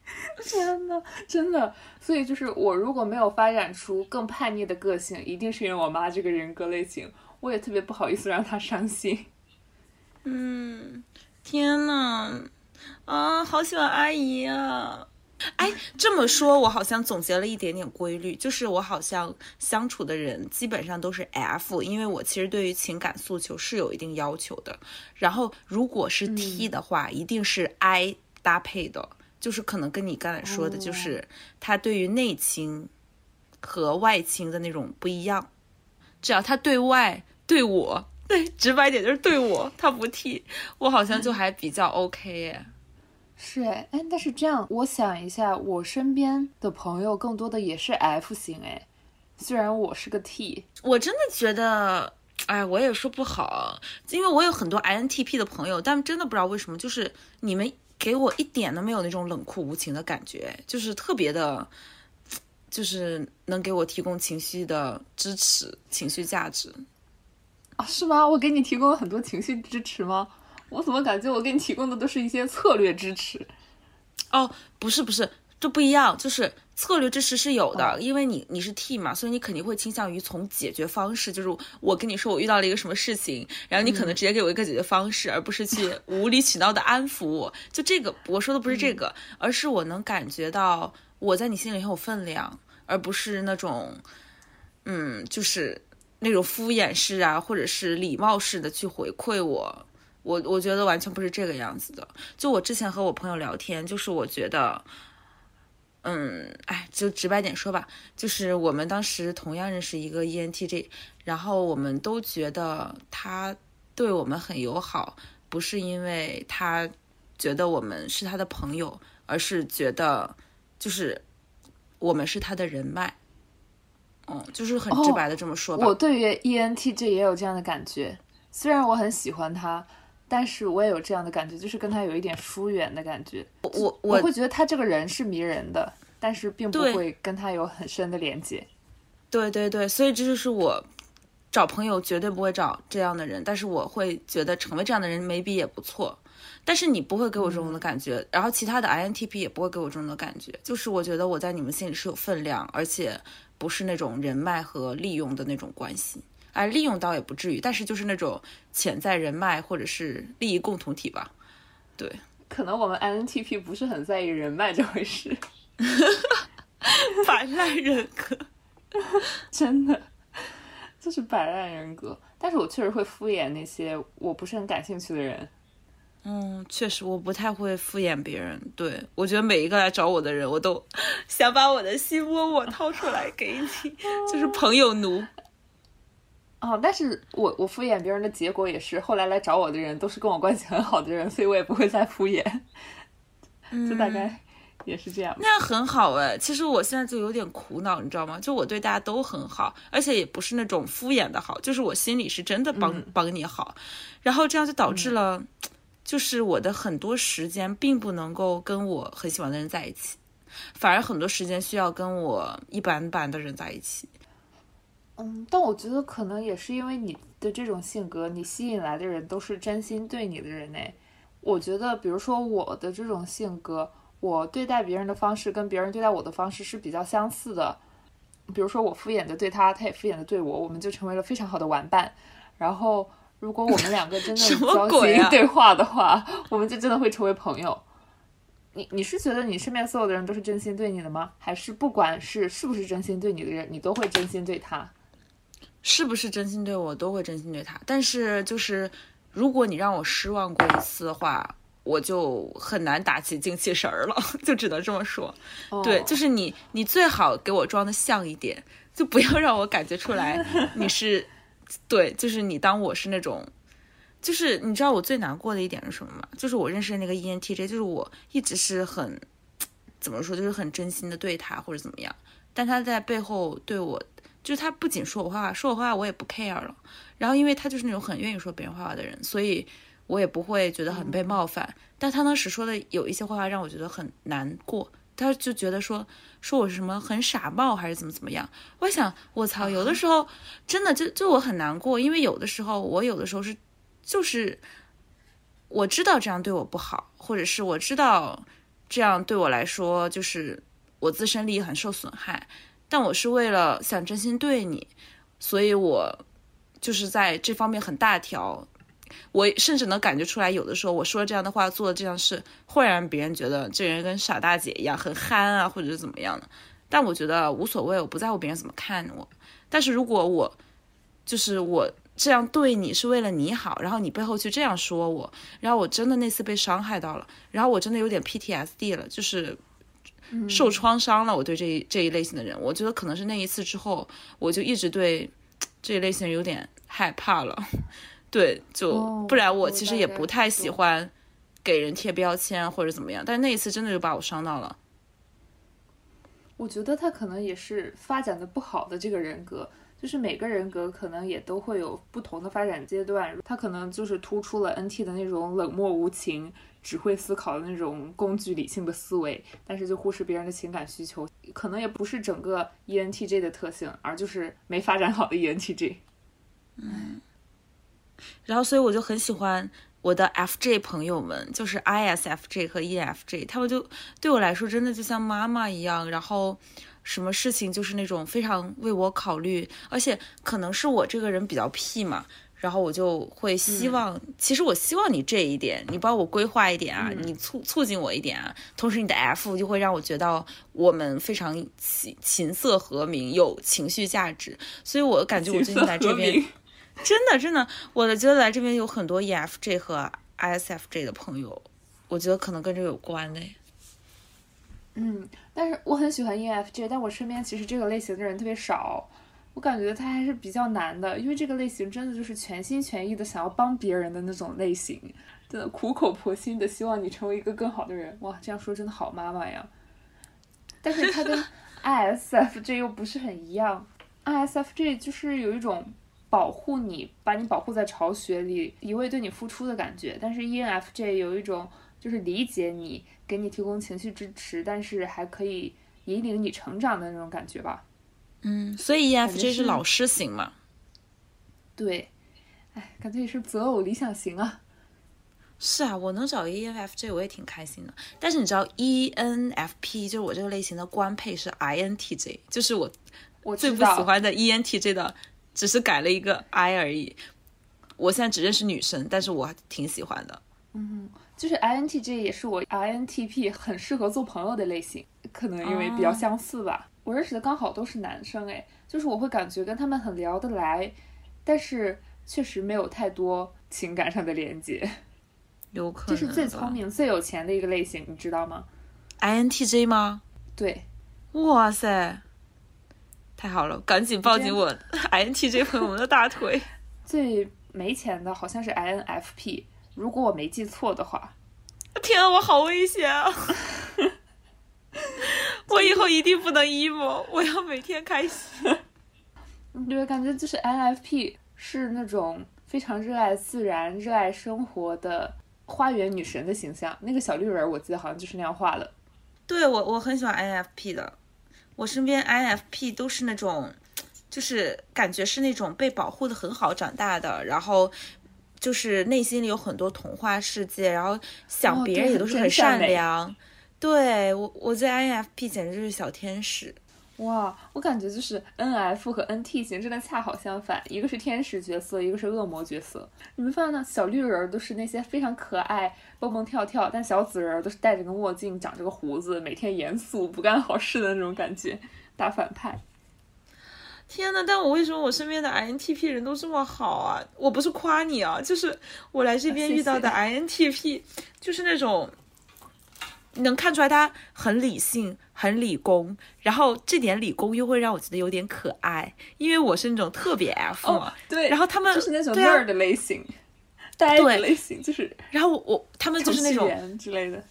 天呐，真的，所以就是我如果没有发展出更叛逆的个性，一定是因为我妈这个人格类型，我也特别不好意思让她伤心。嗯，天呐，啊，好喜欢阿姨啊！哎，这么说，我好像总结了一点点规律，就是我好像相处的人基本上都是 F，因为我其实对于情感诉求是有一定要求的。然后如果是 T 的话，一定是 I 搭配的，就是可能跟你刚才说的，就是他对于内倾和外倾的那种不一样。只要他对外对我，对直白点就是对我，他不替我好像就还比较 OK 耶。是哎，哎，但是这样，我想一下，我身边的朋友更多的也是 F 型哎，虽然我是个 T，我真的觉得，哎，我也说不好，因为我有很多 INTP 的朋友，但真的不知道为什么，就是你们给我一点都没有那种冷酷无情的感觉，就是特别的，就是能给我提供情绪的支持、情绪价值。啊，是吗？我给你提供了很多情绪支持吗？我怎么感觉我给你提供的都是一些策略支持？哦，不是不是，这不一样，就是策略支持是有的，因为你你是 T 嘛，所以你肯定会倾向于从解决方式，就是我跟你说我遇到了一个什么事情，然后你可能直接给我一个解决方式，而不是去无理取闹的安抚我。就这个，我说的不是这个，而是我能感觉到我在你心里很有分量，而不是那种，嗯，就是那种敷衍式啊，或者是礼貌式的去回馈我。我我觉得完全不是这个样子的。就我之前和我朋友聊天，就是我觉得，嗯，哎，就直白点说吧，就是我们当时同样认识一个 ENTJ，然后我们都觉得他对我们很友好，不是因为他觉得我们是他的朋友，而是觉得就是我们是他的人脉。嗯，就是很直白的这么说吧。我对于 ENTJ 也有这样的感觉，虽然我很喜欢他，但是我也有这样的感觉，就是跟他有一点疏远的感觉。我我我会觉得他这个人是迷人的，但是并不会跟他有很深的连接。对对对，所以这就是我找朋友绝对不会找这样的人，但是我会觉得成为这样的人 maybe 也不错。但是你不会给我这种的感觉，然后其他的 INTP 也不会给我这种的感觉，就是我觉得我在你们心里是有分量，而且不是那种人脉和利用的那种关系。哎，利用倒也不至于，但是就是那种潜在人脉或者是利益共同体吧。对，可能我们 INTP 不是很在意人脉这回事，摆烂人格。真的就是摆烂人格。但是我确实会敷衍那些我不是很感兴趣的人。嗯，确实，我不太会敷衍别人。对我觉得每一个来找我的人，我都想把我的心窝窝掏出来给你，就是朋友奴。哦，但是我我敷衍别人的结果也是，后来来找我的人都是跟我关系很好的人，所以我也不会再敷衍，就大概也是这样。那样很好哎，其实我现在就有点苦恼，你知道吗？就我对大家都很好，而且也不是那种敷衍的好，就是我心里是真的帮、嗯帮你好，然后这样就导致了，就是我的很多时间并不能够跟我很喜欢的人在一起，反而很多时间需要跟我一般般的人在一起。嗯，但我觉得可能也是因为你的这种性格，你吸引来的人都是真心对你的人哎。我觉得，比如说我的这种性格，我对待别人的方式跟别人对待我的方式是比较相似的。比如说我敷衍的对他，他也敷衍的对我，我们就成为了非常好的玩伴。然后如果我们两个真的 交心对话的话，我们就真的会成为朋友。你你是觉得你身边所有的人都是真心对你的吗？还是不管是是不是真心对你的人，你都会真心对他？是不是真心对我都会真心对他，但是就是如果你让我失望过一次的话，我就很难打起精气神儿了，就只能这么说。对，哦就是你，你最好给我装的像一点，就不要让我感觉出来你是，对，就是你当我是那种，就是你知道我最难过的一点是什么吗？就是我认识的那个 E ENTJ，就是我一直是很 怎么说，就是很真心的对他或者怎么样，但他在背后对我，就是他不仅说我坏话，说我坏话我也不 care 了。然后因为他就是那种很愿意说别人坏话的人，所以我也不会觉得很被冒犯。但他当时说的有一些坏话让我觉得很难过，他就觉得说说我是什么很傻帽还是怎么怎么样。我想我操，有的时候真的就就我很难过，因为有的时候我有的时候是就是我知道这样对我不好，或者是我知道这样对我来说就是我自身利益很受损害，但我是为了想真心对你，所以我就是在这方面很大条。我甚至能感觉出来，有的时候我说这样的话，做了这样事，会让别人觉得这人跟傻大姐一样，很憨啊，或者是怎么样的。但我觉得无所谓，我不在乎别人怎么看我。但是如果我就是我这样对你是为了你好，然后你背后去这样说我，然后我真的那次被伤害到了，然后我真的有点 PTSD 了，就是受创伤了。我对这一这一类型的人，我觉得可能是那一次之后，我就一直对这一类型人有点害怕了。对，就、哦不然我我其实也不太喜欢给人贴标签或者怎么样，但是那一次真的就把我伤到了。我觉得他可能也是发展的不好的这个人格，就是每个人格可能也都会有不同的发展阶段。他可能就是突出了 NT 的那种冷漠无情、只会思考的那种工具理性的思维，但是就忽视别人的情感需求。可能也不是整个 E N T J 的特性，而就是没发展好的 E N T J。嗯然后所以我就很喜欢我的 FJ 朋友们，就是 ISFJ 和 E F J，他们就对我来说真的就像妈妈一样，然后什么事情就是那种非常为我考虑，而且可能是我这个人比较屁嘛。然后我就会希望，其实我希望你这一点，你帮我规划一点啊，你促促进我一点啊。同时，你的 F 就会让我觉得我们非常琴琴瑟和鸣，有情绪价值。所以我感觉我最近来这边，真的真的，我觉得来这边有很多 EFJ 和 ISFJ 的朋友，我觉得可能跟这个有关嘞。嗯，但是我很喜欢 ENFJ，但我身边其实这个类型的人特别少。我感觉他还是比较难的，因为这个类型真的就是全心全意的想要帮别人的那种类型，真的苦口婆心的希望你成为一个更好的人。哇，这样说真的好妈妈呀！但是他跟 ISFJ 又不是很一样，ISFJ 就是有一种保护你，把你保护在巢穴里，一味对你付出的感觉。但是 ENFJ 有一种就是理解你，给你提供情绪支持，但是还可以引领你成长的那种感觉吧。嗯，所以觉 EFJ 是是老师型嘛？对，哎，感觉也是择偶理想型啊。是啊，我能找一个 ENFJ 我也挺开心的。但是你知道 ENFP 就是我这个类型的官配是 INTJ，就是我我最不喜欢的 E ENTJ 的，只是改了一个 I 而已。我现在只认识女生，但是我挺喜欢的。嗯就是 INTJ 也是我 INTP 很适合做朋友的类型，可能因为比较哦相似吧。我认识的刚好都是男生，哎，就是我会感觉跟他们很聊得来，但是确实没有太多情感上的连接。有可能这是最聪明、最有钱的一个类型，你知道吗？INTJ 吗？对，哇塞，太好了！赶紧抱紧我 INTJ 朋友们的大腿。最没钱的好像是 INFP，如果我没记错的话。天啊，我好危险啊！我以后一定不能 emo，我要每天开心。对，感觉就是 INFP 是那种非常热爱自然、热爱生活的花园女神的形象。那个小绿人儿，我记得好像就是那样画的。对我，我很喜欢 INFP 的。我身边 INFP 都是那种，就是感觉是那种被保护的很好长大的，然后就是内心里有很多童话世界，然后想哦别人也都是很善良。对我我在 INFP 简直就是小天使。哇，我感觉就是 N F 和 N T 型真的恰好相反，一个是天使角色，一个是恶魔角色。你们发现呢？小绿人都是那些非常可爱、蹦蹦跳跳，但小紫人都是戴着个墨镜、长着个胡子，每天严肃不干好事的那种感觉，大反派。天呐，但我为什么我身边的 INTP 人都这么好啊？我不是夸你啊，就是我来这边遇到的 INTP，就是那种能看出来他很理性、很理工，然后这点理工又会让我觉得有点可爱，因为我是那种特别 F 对，然后他们就是那种 nerd 的类型，呆类型，就是然后我我他们就是那种之类的。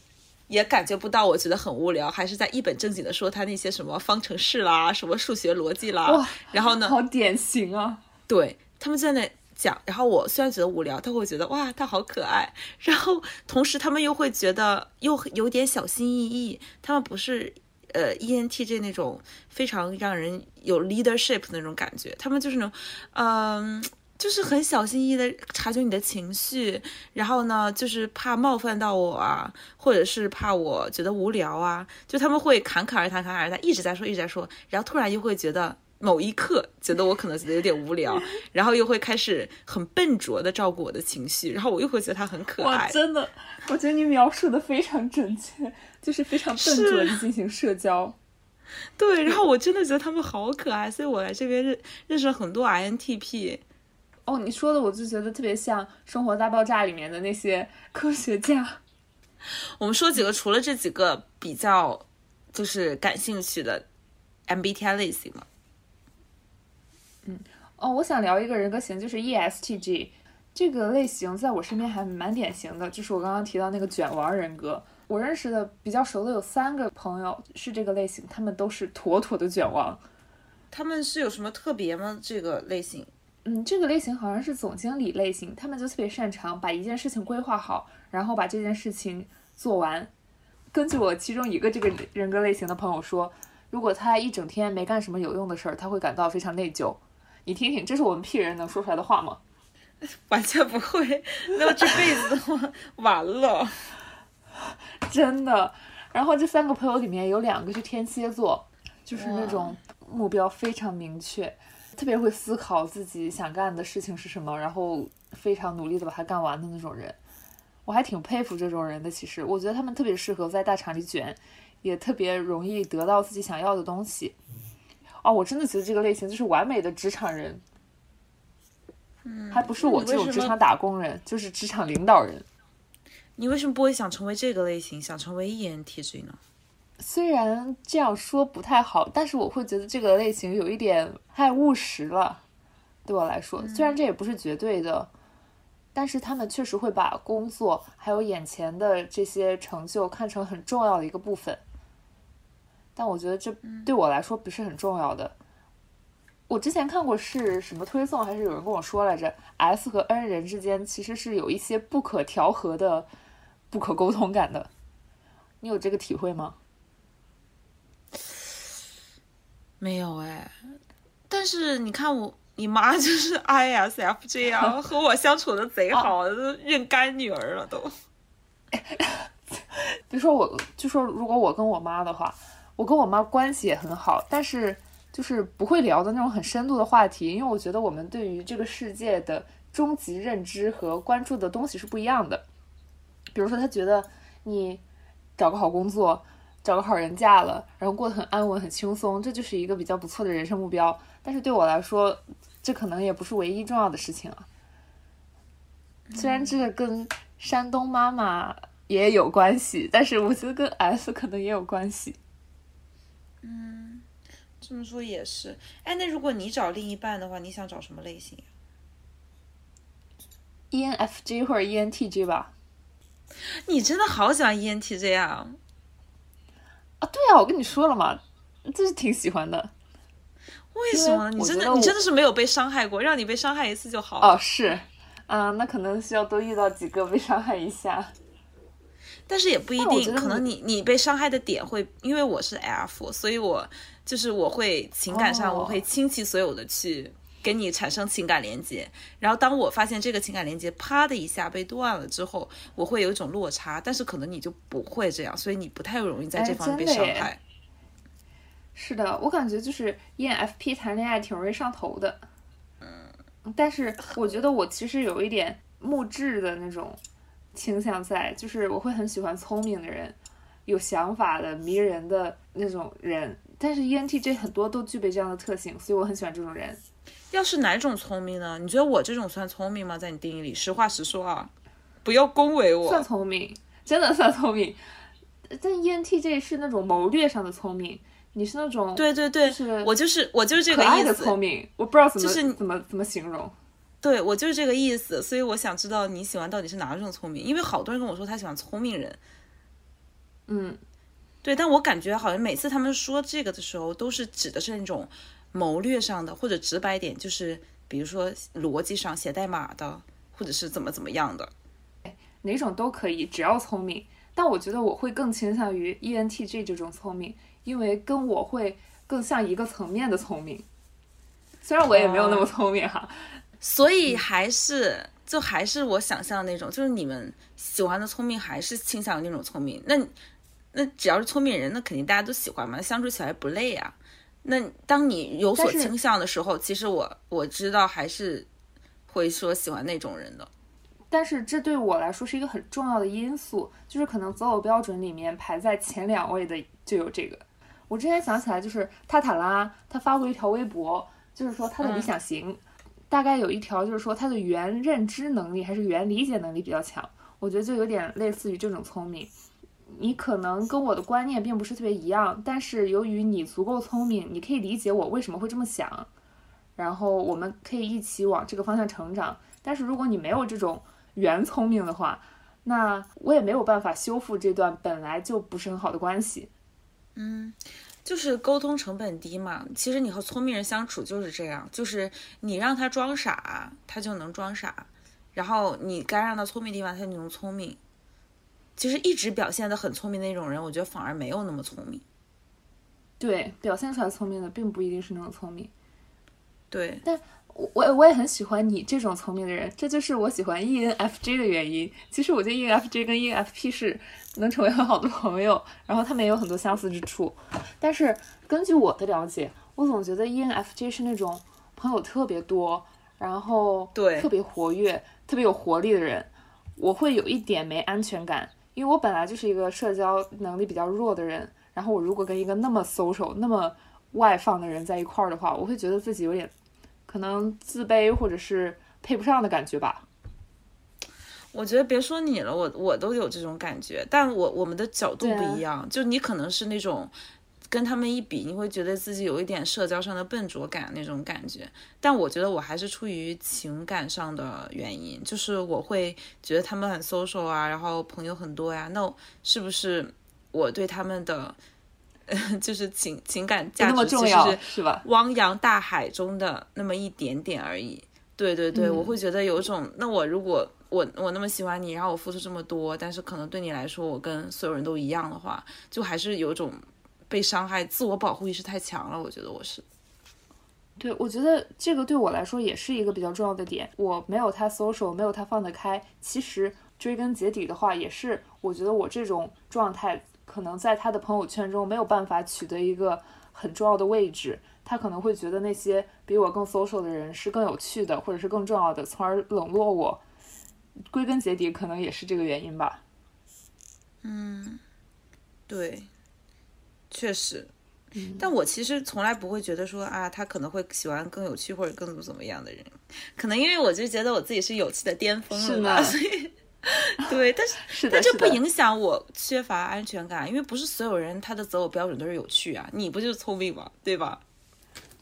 也感觉不到我觉得很无聊，还是在一本正经的说他那些什么方程式啦、什么数学逻辑啦哇，然后呢，好典型啊！对他们在那讲，然后我虽然觉得无聊，他会觉得哇，他好可爱，然后同时他们又会觉得又有点小心翼翼，他们不是呃 ENTJ 那种非常让人有 leadership 那种感觉，他们就是那种嗯。就是很小心翼翼的察觉你的情绪，然后呢，就是怕冒犯到我啊，或者是怕我觉得无聊啊，就他们会侃侃而谈，侃侃而谈，一直在说，一直在说，然后突然又会觉得某一刻觉得我可能觉得有点无聊，然后又会开始很笨拙的照顾我的情绪，然后我又会觉得他很可，爱。真的，我觉得你描述的非常准确，就是非常笨拙的进行社交。对，然后我真的觉得他们好可爱，所以我来这边认认识了很多 INTP。哦，你说的我就觉得特别像《生活大爆炸》里面的那些科学家。我们说几个除了这几个比较就是感兴趣的 MBTI 类型嘛，哦，我想聊一个人格型，就是 E ESTG 这个类型，在我身边还蛮典型的，就是我刚刚提到那个卷王人格。我认识的比较熟的有三个朋友是这个类型，他们都是妥妥的卷王。他们是有什么特别吗？这个类型？嗯，这个类型好像是总经理类型，他们就特别擅长把一件事情规划好，然后把这件事情做完。根据我其中一个这个人格类型的朋友说，如果他一整天没干什么有用的事儿，他会感到非常内疚。你听听，这是我们 P 人能说出来的话吗？完全不会，那这辈子的话完了。真的。然后这三个朋友里面有两个是天蝎座，就是那种目标非常明确，特别会思考自己想干的事情是什么，然后非常努力的把它干完的那种人。我还挺佩服这种人的。其实我觉得他们特别适合在大厂里卷，也特别容易得到自己想要的东西。哦，我真的觉得这个类型就是完美的职场人。嗯，还不是我这种职场打工人，就是职场领导人。你为什么不会想成为这个类型，想成为 E ENTJ 呢？虽然这样说不太好，但是我会觉得这个类型有一点太务实了，对我来说。虽然这也不是绝对的，但是他们确实会把工作还有眼前的这些成就看成很重要的一个部分。但我觉得这对我来说不是很重要的。我之前看过是什么推送，还是有人跟我说来着？S 和 N 人之间其实是有一些不可调和的、不可沟通感的。你有这个体会吗？没有哎，但是你看我，你妈就是 ISFJ 啊，和我相处的贼好，都认干女儿了都。比如说我，就说如果我跟我妈的话，我跟我妈关系也很好，但是就是不会聊的那种很深度的话题，因为我觉得我们对于这个世界的终极认知和关注的东西是不一样的。比如说，她觉得你找个好工作，找个好人嫁了，然后过得很安稳、很轻松，这就是一个比较不错的人生目标。但是对我来说，这可能也不是唯一重要的事情啊。虽然这跟山东妈妈也有关系，但是我觉得跟 S 可能也有关系。这么说也是。哎，那如果你找另一半的话，你想找什么类型呀？ENFJ 或者 E ENTJ 吧。你真的好喜欢 E ENTJ 啊！啊，对啊，我跟你说了嘛，这是挺喜欢的。为什么？你真的你真的是没有被伤害过，让你被伤害一次就好了。哦，是，嗯、那可能需要多遇到几个被伤害一下。但是也不一定，可能你你你被伤害的点会，因为我是 F，所以我就是我会情感上哦我会倾其所有的去跟你产生情感连接。然后当我发现这个情感连接啪的一下被断了之后，我会有一种落差，但是可能你就不会这样，所以你不太容易在这哎方面被伤害。是的，我感觉就是 E ENFP 谈恋爱挺容易上头的。嗯，但是我觉得我其实有一点木质的那种倾向在，就是我会很喜欢聪明的人，有想法的、迷人的那种人。但是 E ENTJ 很多都具备这样的特性，所以我很喜欢这种人。要是哪种聪明呢？你觉得我这种算聪明吗？在你定义里，实话实说啊，不要恭维我算。聪明，真的算聪明。但 E ENTJ 是那种谋略上的聪明，你是那种对对对，就是我就是我就是这个意可爱的聪思。明，我不知道怎么、就是你怎么怎么形容。对我就是这个意思，所以我想知道你喜欢到底是哪种聪明，因为好多人跟我说他喜欢聪明人。嗯，对，但我感觉好像每次他们说这个的时候，都是指的是那种谋略上的，或者直白点，就是比如说逻辑上写代码的，或者是怎么怎么样的。哪种都可以，只要聪明。但我觉得我会更倾向于 E ENTJ 这种聪明，因为跟我会更像一个层面的聪明。虽然我也没有那么聪明哈，所以还是就还是我想象的那种，就是你们喜欢的聪明，还是倾向于那种聪明。那那只要是聪明人，那肯定大家都喜欢嘛，相处起来不累啊。那当你有所倾向的时候，其实我我知道还是会说喜欢那种人的。但是这对我来说是一个很重要的因素，就是可能择偶标准里面排在前两位的就有这个。我之前想起来，就是塔塔拉他发过一条微博，就是说他的理想型、大概有一条就是说他的原认知能力还是原理解能力比较强，我觉得就有点类似于这种聪明。你可能跟我的观念并不是特别一样，但是由于你足够聪明，你可以理解我为什么会这么想，然后我们可以一起往这个方向成长。但是如果你没有这种原聪明的话，那我也没有办法修复这段本来就不是很好的关系。嗯就是沟通成本低嘛。其实你和聪明人相处就是这样，就是你让他装傻，他就能装傻；然后你该让他聪明的地方，他就能聪明。其实一直表现的很聪明的那种人，我觉得反而没有那么聪明。对，表现出来聪明的并不一定是那种聪明。对，我我我也很喜欢你这种聪明的人，这就是我喜欢 E ENFJ 的原因。其实我觉得 E ENFJ 跟 ENFP 是能成为很好的朋友，然后他们也有很多相似之处。但是根据我的了解，我总觉得 E ENFJ 是那种朋友特别多，然后对特别活跃、特别有活力的人，我会有一点没安全感，因为我本来就是一个社交能力比较弱的人，然后我如果跟一个那么 social、那么外放的人在一块儿的话，我会觉得自己有点可能自卑或者是配不上的感觉吧。我觉得别说你了，我我都有这种感觉，但我我们的角度不一样。就你可能是那种跟他们一比，你会觉得自己有一点社交上的笨拙感那种感觉。但我觉得我还是出于情感上的原因，就是我会觉得他们很 social 啊，然后朋友很多呀，那是不是我对他们的就是情情感价那么值其实重要是是吧？汪洋大海中的那么一点点而已。对对对，嗯我会觉得有一种，那我如果我我那么喜欢你，然后我付出这么多，但是可能对你来说，我跟所有人都一样的话，就还是有一种被伤害，自我保护意识太强了。我觉得我是，对，我觉得这个对我来说也是一个比较重要的点。我没有他 social，没有他放得开。其实追根结底的话，也是我觉得我这种状态可能在他的朋友圈中没有办法取得一个很重要的位置。他可能会觉得那些比我更 social 的人是更有趣的，或者是更重要的，从而冷落我。归根结底，可能也是这个原因吧。嗯对，确实。嗯但我其实从来不会觉得说啊，他可能会喜欢更有趣或者更怎么怎么样的人，可能因为我就觉得我自己是有趣的巅峰是了吧，吗所以 对，但是是这不影响我缺乏安全感，因为不是所有人他的择偶标准都是有趣啊，你不就是聪明吗？对吧？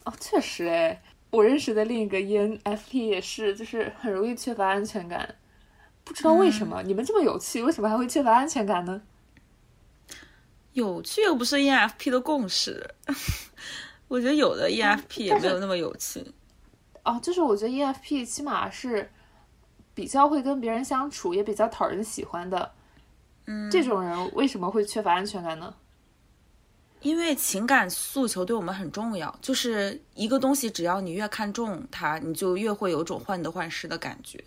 哦，确实哎，我认识的另一个 E ENFP 也是，就是很容易缺乏安全感。不知道为什么、你们这么有趣，为什么还会缺乏安全感呢？有趣又不是 ENFP 的共识，我觉得有的 ENFP 也没有那么有趣。哦，就是我觉得 ENFP 起码是比较会跟别人相处，也比较讨人喜欢的。嗯，这种人为什么会缺乏安全感呢？因为情感诉求对我们很重要，就是一个东西，只要你越看重它，你就越会有种患得患失的感觉。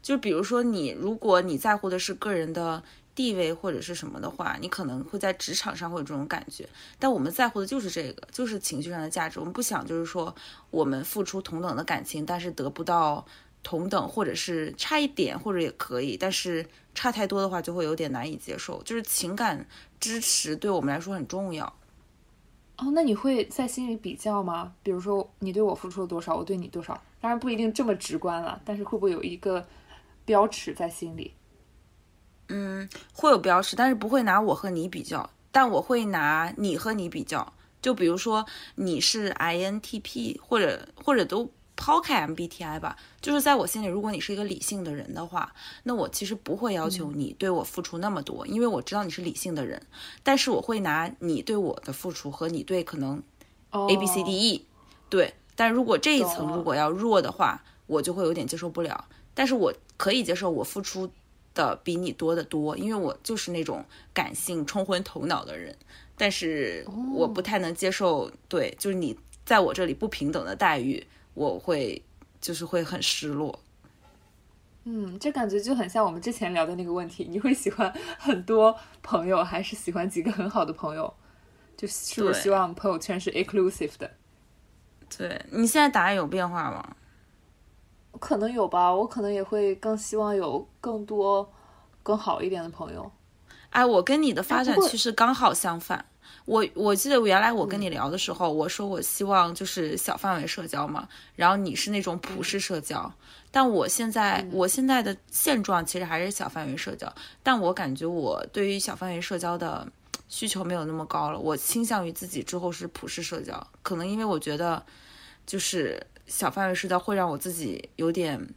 就比如说你，如果你在乎的是个人的地位或者是什么的话，你可能会在职场上会有这种感觉。但我们在乎的就是这个，就是情绪上的价值。我们不想就是说我们付出同等的感情，但是得不到同等，或者是差一点，或者也可以，但是差太多的话就会有点难以接受。就是情感支持对我们来说很重要。哦，那你会在心里比较吗？比如说你对我付出了多少，我对你多少？当然不一定这么直观了，但是会不会有一个标尺在心里？嗯会有标尺，但是不会拿我和你比较，但我会拿你和你比较。就比如说你是 INTP，或者或者都抛开 MBTI 吧，就是在我心里，如果你是一个理性的人的话，那我其实不会要求你对我付出那么多，因为我知道你是理性的人。但是我会拿你对我的付出和你对可能哦 A B C D E，对。但如果这一层如果要弱的话，我就会有点接受不了。但是我可以接受我付出的比你多得多，因为我就是那种感性冲昏头脑的人。但是我不太能接受，对，就是你在我这里不平等的待遇，我会就是会很失落。嗯，这感觉就很像我们之前聊的那个问题，你会喜欢很多朋友，还是喜欢几个很好的朋友？就是不是希望朋友圈是 inclusive 的？对你现在答案有变化吗？可能有吧，我可能也会更希望有更多、更好一点的朋友。哎，我跟你的发展趋势刚好相反。我我记得原来我跟你聊的时候，我说我希望就是小范围社交嘛，然后你是那种普世社交，但我现在我现在的现状其实还是小范围社交，但我感觉我对于小范围社交的需求没有那么高了，我倾向于自己之后是普世社交，可能因为我觉得就是小范围社交会让我自己有点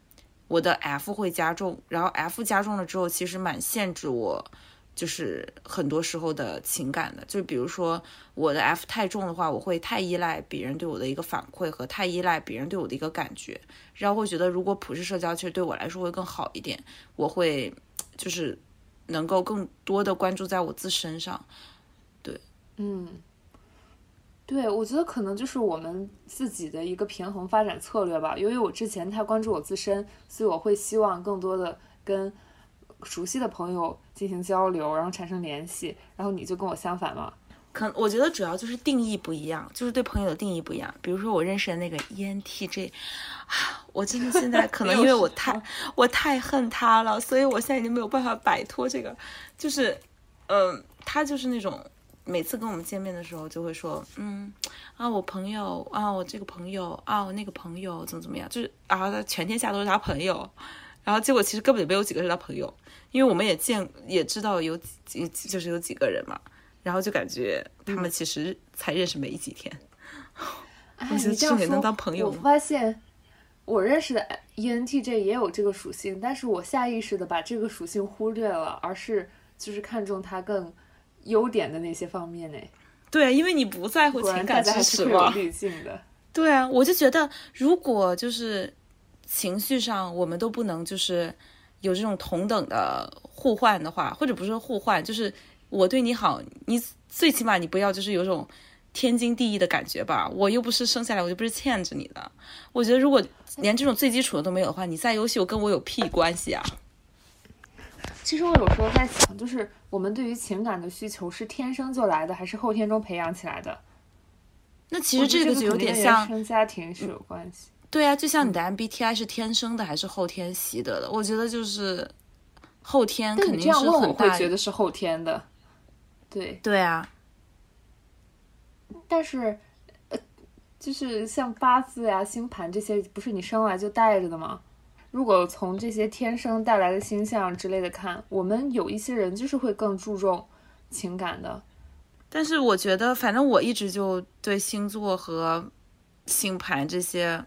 我的 F 会加重，然后 F 加重了之后，其实蛮限制我。就是很多时候的情感的，就比如说我的 F 太重的话，我会太依赖别人对我的一个反馈和太依赖别人对我的一个感觉，然后会觉得如果普世社交其实对我来说会更好一点，我会就是能够更多的关注在我自身上。对嗯，对，我觉得可能就是我们自己的一个平衡发展策略吧。由于我之前太关注我自身，所以我会希望更多的跟熟悉的朋友进行交流，然后产生联系。然后你就跟我相反嘛。可我觉得主要就是定义不一样，就是对朋友的定义不一样。比如说我认识的那个 ENTJ，啊，我真的现在可能因为我太 我太恨他了，所以我现在已经没有办法摆脱这个，就是，嗯、他就是那种每次跟我们见面的时候就会说，嗯，啊，我朋友啊，我这个朋友啊，我那个朋友怎么怎么样，就是啊，他全天下都是他朋友，然后结果其实根本就没有几个是他朋友，因为我们也见也知道有几就是有几个人嘛。然后就感觉他们其实才认识没几天，哎，你这样也能当朋友我发现我认识的 E ENTJ 也有这个属性，但是我下意识的把这个属性忽略了，而是就是看重他更优点的那些方面呢。对，啊因为你不在乎情感支持嘛。对啊，我就觉得如果就是情绪上我们都不能就是有这种同等的互换的话，或者不是互换，就是我对你好，你最起码你不要就是有种天经地义的感觉吧。我又不是生下来我就不是欠着你的。我觉得如果连这种最基础的都没有的话，你再优秀跟我有屁关系啊？其实我有时候在想，就是我们对于情感的需求是天生就来的，还是后天中培养起来的？那其实这个就有点像家庭是有关系。对啊，就像你的 MBTI 是天生的还是后天习得的？我觉得就是后天但肯定是你这样问，我会。觉得是后天的。对，对啊，但是，呃，就是像八字呀、星盘这些，不是你生来就带着的吗？如果从这些天生带来的星象之类的看，我们有一些人就是会更注重情感的。但是我觉得，反正我一直就对星座和星盘这些，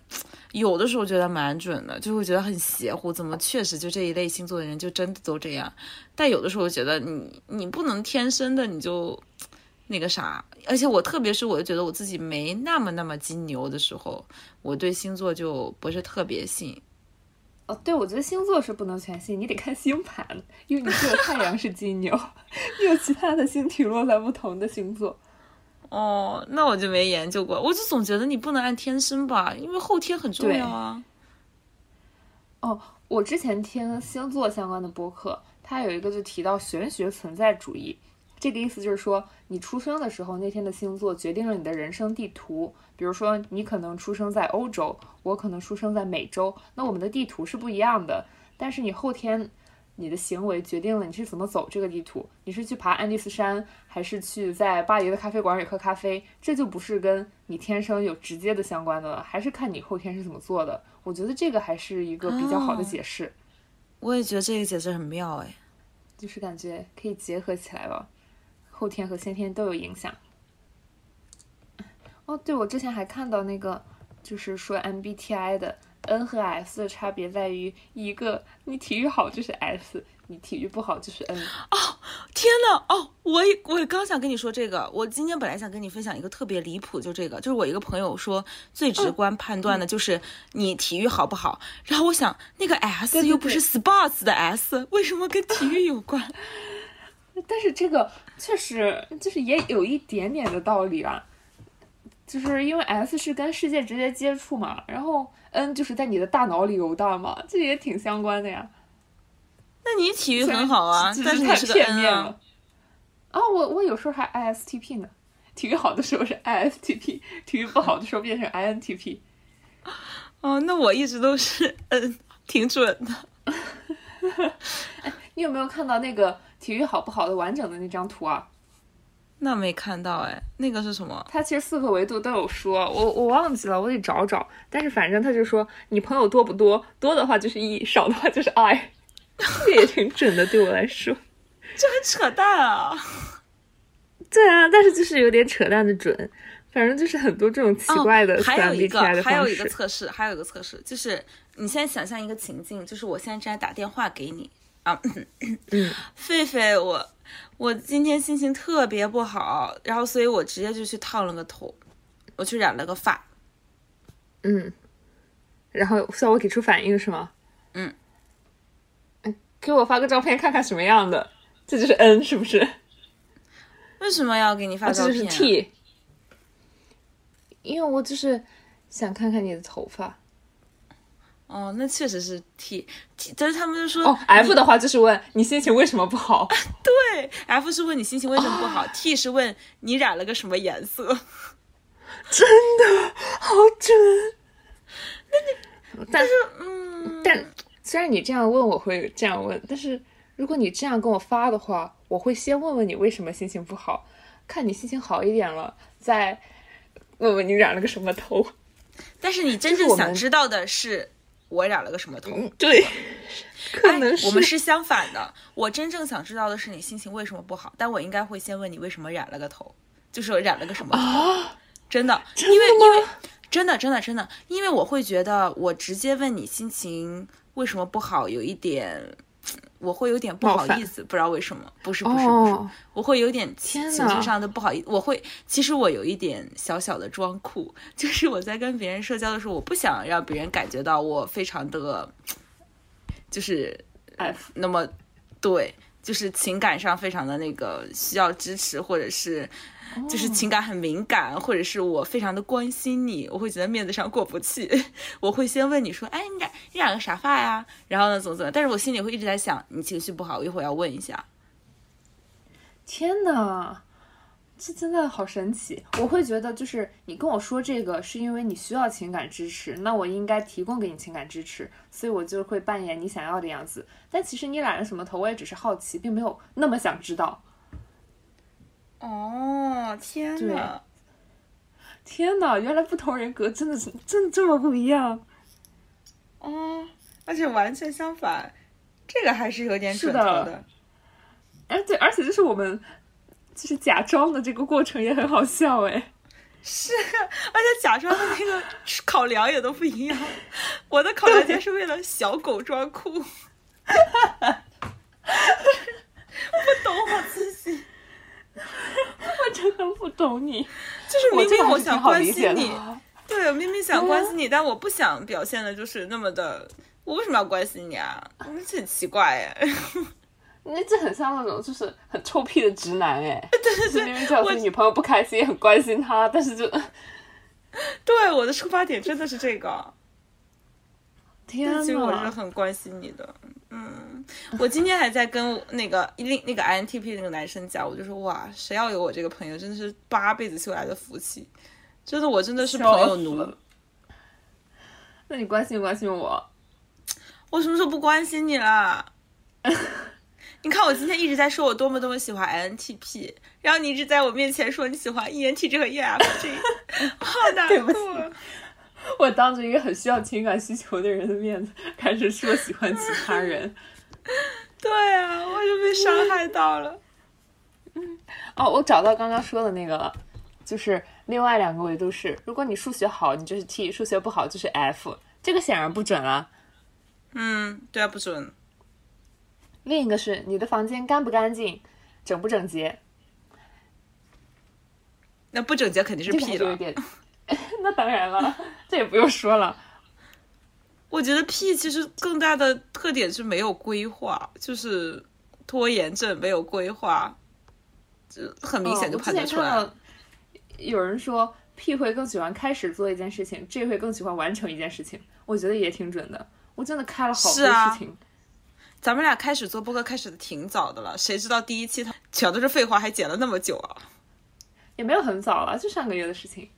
有的时候觉得蛮准的，就会觉得很邪乎。怎么确实就这一类星座的人就真的都这样？但有的时候觉得你你不能天生的你就那个啥，而且我特别是我就觉得我自己没那么那么金牛的时候，我对星座就不是特别信。哦，对，我觉得星座是不能全信，你得看星盘，因为你只有太阳是金牛，你有其他的星体落在不同的星座。哦，那我就没研究过，我就总觉得你不能按天生吧，因为后天很重要啊。哦，我之前听星座相关的播客，它有一个就提到玄学存在主义，这个意思就是说，你出生的时候那天的星座决定了你的人生地图。比如说，你可能出生在欧洲，我可能出生在美洲，那我们的地图是不一样的。但是你后天你的行为决定了你是怎么走这个地图，你是去爬安第斯山，还是去在巴黎的咖啡馆里喝咖啡，这就不是跟你天生有直接的相关的了，还是看你后天是怎么做的。我觉得这个还是一个比较好的解释。我也觉得这个解释很妙哎。就是感觉可以结合起来吧，后天和先天都有影响。哦，对，我之前还看到那个，就是说 MBTI 的 N 和 S 的差别在于，一个你体育好就是 S，你体育不好就是 N。哦天呐，哦，我也我也刚想跟你说这个，我今天本来想跟你分享一个特别离谱，就这个，就是我一个朋友说最直观判断的就是你体育好不好，然后我想那个 S 又不是 sports 的 S，为什么跟体育有关？但是这个确实就是也有一点点的道理啦，就是因为 S 是跟世界直接接触嘛，然后 N 就是在你的大脑里游荡嘛，这也挺相关的呀。那你体育很好啊，但是太片面了。。啊，我我有时候还 ISTP 呢，体育好的时候是 ISTP，体育不好的时候变成 INTP。哦，那我一直都是 N，挺准的。你有没有看到那个体育好不好的完整的那张图啊？那没看到哎，那个是什么？他其实四个维度都有说，我我忘记了，我得找找。但是反正他就说，你朋友多不多，多的话就是一少的话就是 I，这也挺准的，对我来说。这很扯淡啊！对啊，但是就是有点扯淡的准，反正就是很多这种奇怪的哦、还有一个还有一。个测试，还有一个测试，就是你现在想象一个情境，就是我现在正在打电话给你啊，嗯，狒狒，我我今天心情特别不好，然后所以我直接就去烫了个头，我去染了个发，嗯，然后需要我给出反应是吗？嗯哎，给我发个照片看看什么样的，这就是 N 是不是？为什么要给你发啊，这就是照片、啊？T，因为我就是想看看你的头发。哦，那确实是 T 但是他们就说哦，F 的话就是问你心情为什么不好。对，F 是问你心情为什么不好、t 是问你染了个什么颜色。真的好准。那你，但是，嗯，但虽然你这样问我会这样问，但是如果你这样跟我发的话，我会先问问你为什么心情不好，看你心情好一点了，再问问你染了个什么头。但是你真正想知道的是我染了个什么头。嗯，对，可能哎、我们是相反的。我真正想知道的是你心情为什么不好，但我应该会先问你为什么染了个头，就是我染了个什么头。啊，真的，真的因为因为吗真的真的真的，因为我会觉得我直接问你心情为什么不好，有一点。我会有点不好意思，不知道为什么，不是不是不是，哦。我会有点情绪上的不好意思。我会，其实我有一点小小的装酷，就是我在跟别人社交的时候，我不想让别人感觉到我非常的，就是 F 那么对，就是情感上非常的那个需要支持，或者是就是情感很敏感，或者是我非常的关心你，我会觉得面子上过不去，我会先问你说，哎，你染你染个啥发呀？然后呢，怎么怎么？但是我心里会一直在想，你情绪不好，我一会儿要问一下。天呐，这真的好神奇！我会觉得，就是你跟我说这个，是因为你需要情感支持，那我应该提供给你情感支持，所以我就会扮演你想要的样子。但其实你染了什么头，我也只是好奇，并没有那么想知道。哦，天对哪！天呐，原来不同人格真的是真的这么不一样。哦，而且完全相反，这个还是有点准头的。哎，对，而且就是我们就是假装的这个过程也很好笑哎。是，而且假装的那个 考量也都不一样。我的考量就是为了小狗装酷，不懂我自己，我真的不懂你，就是明明我想关心你，对，我明明想关心你，但我不想表现的就是那么的，我为什么要关心你啊？这很奇怪哎。那这很像那种就是很臭屁的直男哎，对对对，明明知道自己女朋友不开心，也很关心她，但是就对，我的出发点真的是这个。天其实我是，很关心你的，嗯，我今天还在跟那个另那个 INTP 那个男生讲，我就说哇，谁要有我这个朋友，真的是八辈子修来的福气，真的我真的是朋友奴了。那你关心关心我？我什么时候不关心你了？你看我今天一直在说我多么多么喜欢 INTP，然后你一直在我面前说你喜欢 E ENTJ 和 EFJ，好难过。我当着一个很需要情感需求的人的面子，开始说喜欢其他人。对啊，我就被伤害到了。嗯哦，我找到刚刚说的那个了，就是另外两个维度是，如果你数学好，你就是 T；数学不好就是 F。这个显然不准了。嗯，对啊，不准。另一个是你的房间干不干净，整不整洁。那不整洁肯定是 P 了。是有点，那当然了，这也不用说了。我觉得 P 其实更大的特点是没有规划，就是拖延症，没有规划，就很明显就哦判断出来有人说 P 会更喜欢开始做一件事情，J 会更喜欢完成一件事情，我觉得也挺准的。我真的开了好多事情，咱们俩开始做播客开始的挺早的了，谁知道第一期它全都是废话，还剪了那么久啊！也没有很早了，就上个月的事情。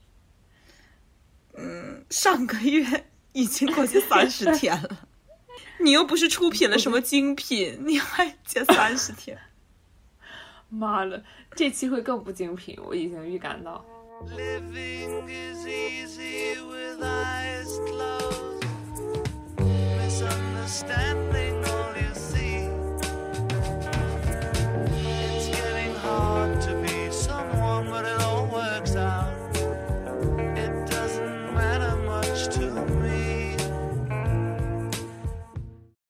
嗯上个月已经过去三十天了你又不是出品了什么精品你还减三十天妈的这期会更不精品我已经预感到 living is easy with eyes closed misunderstanding all you see it's getting hard to be someone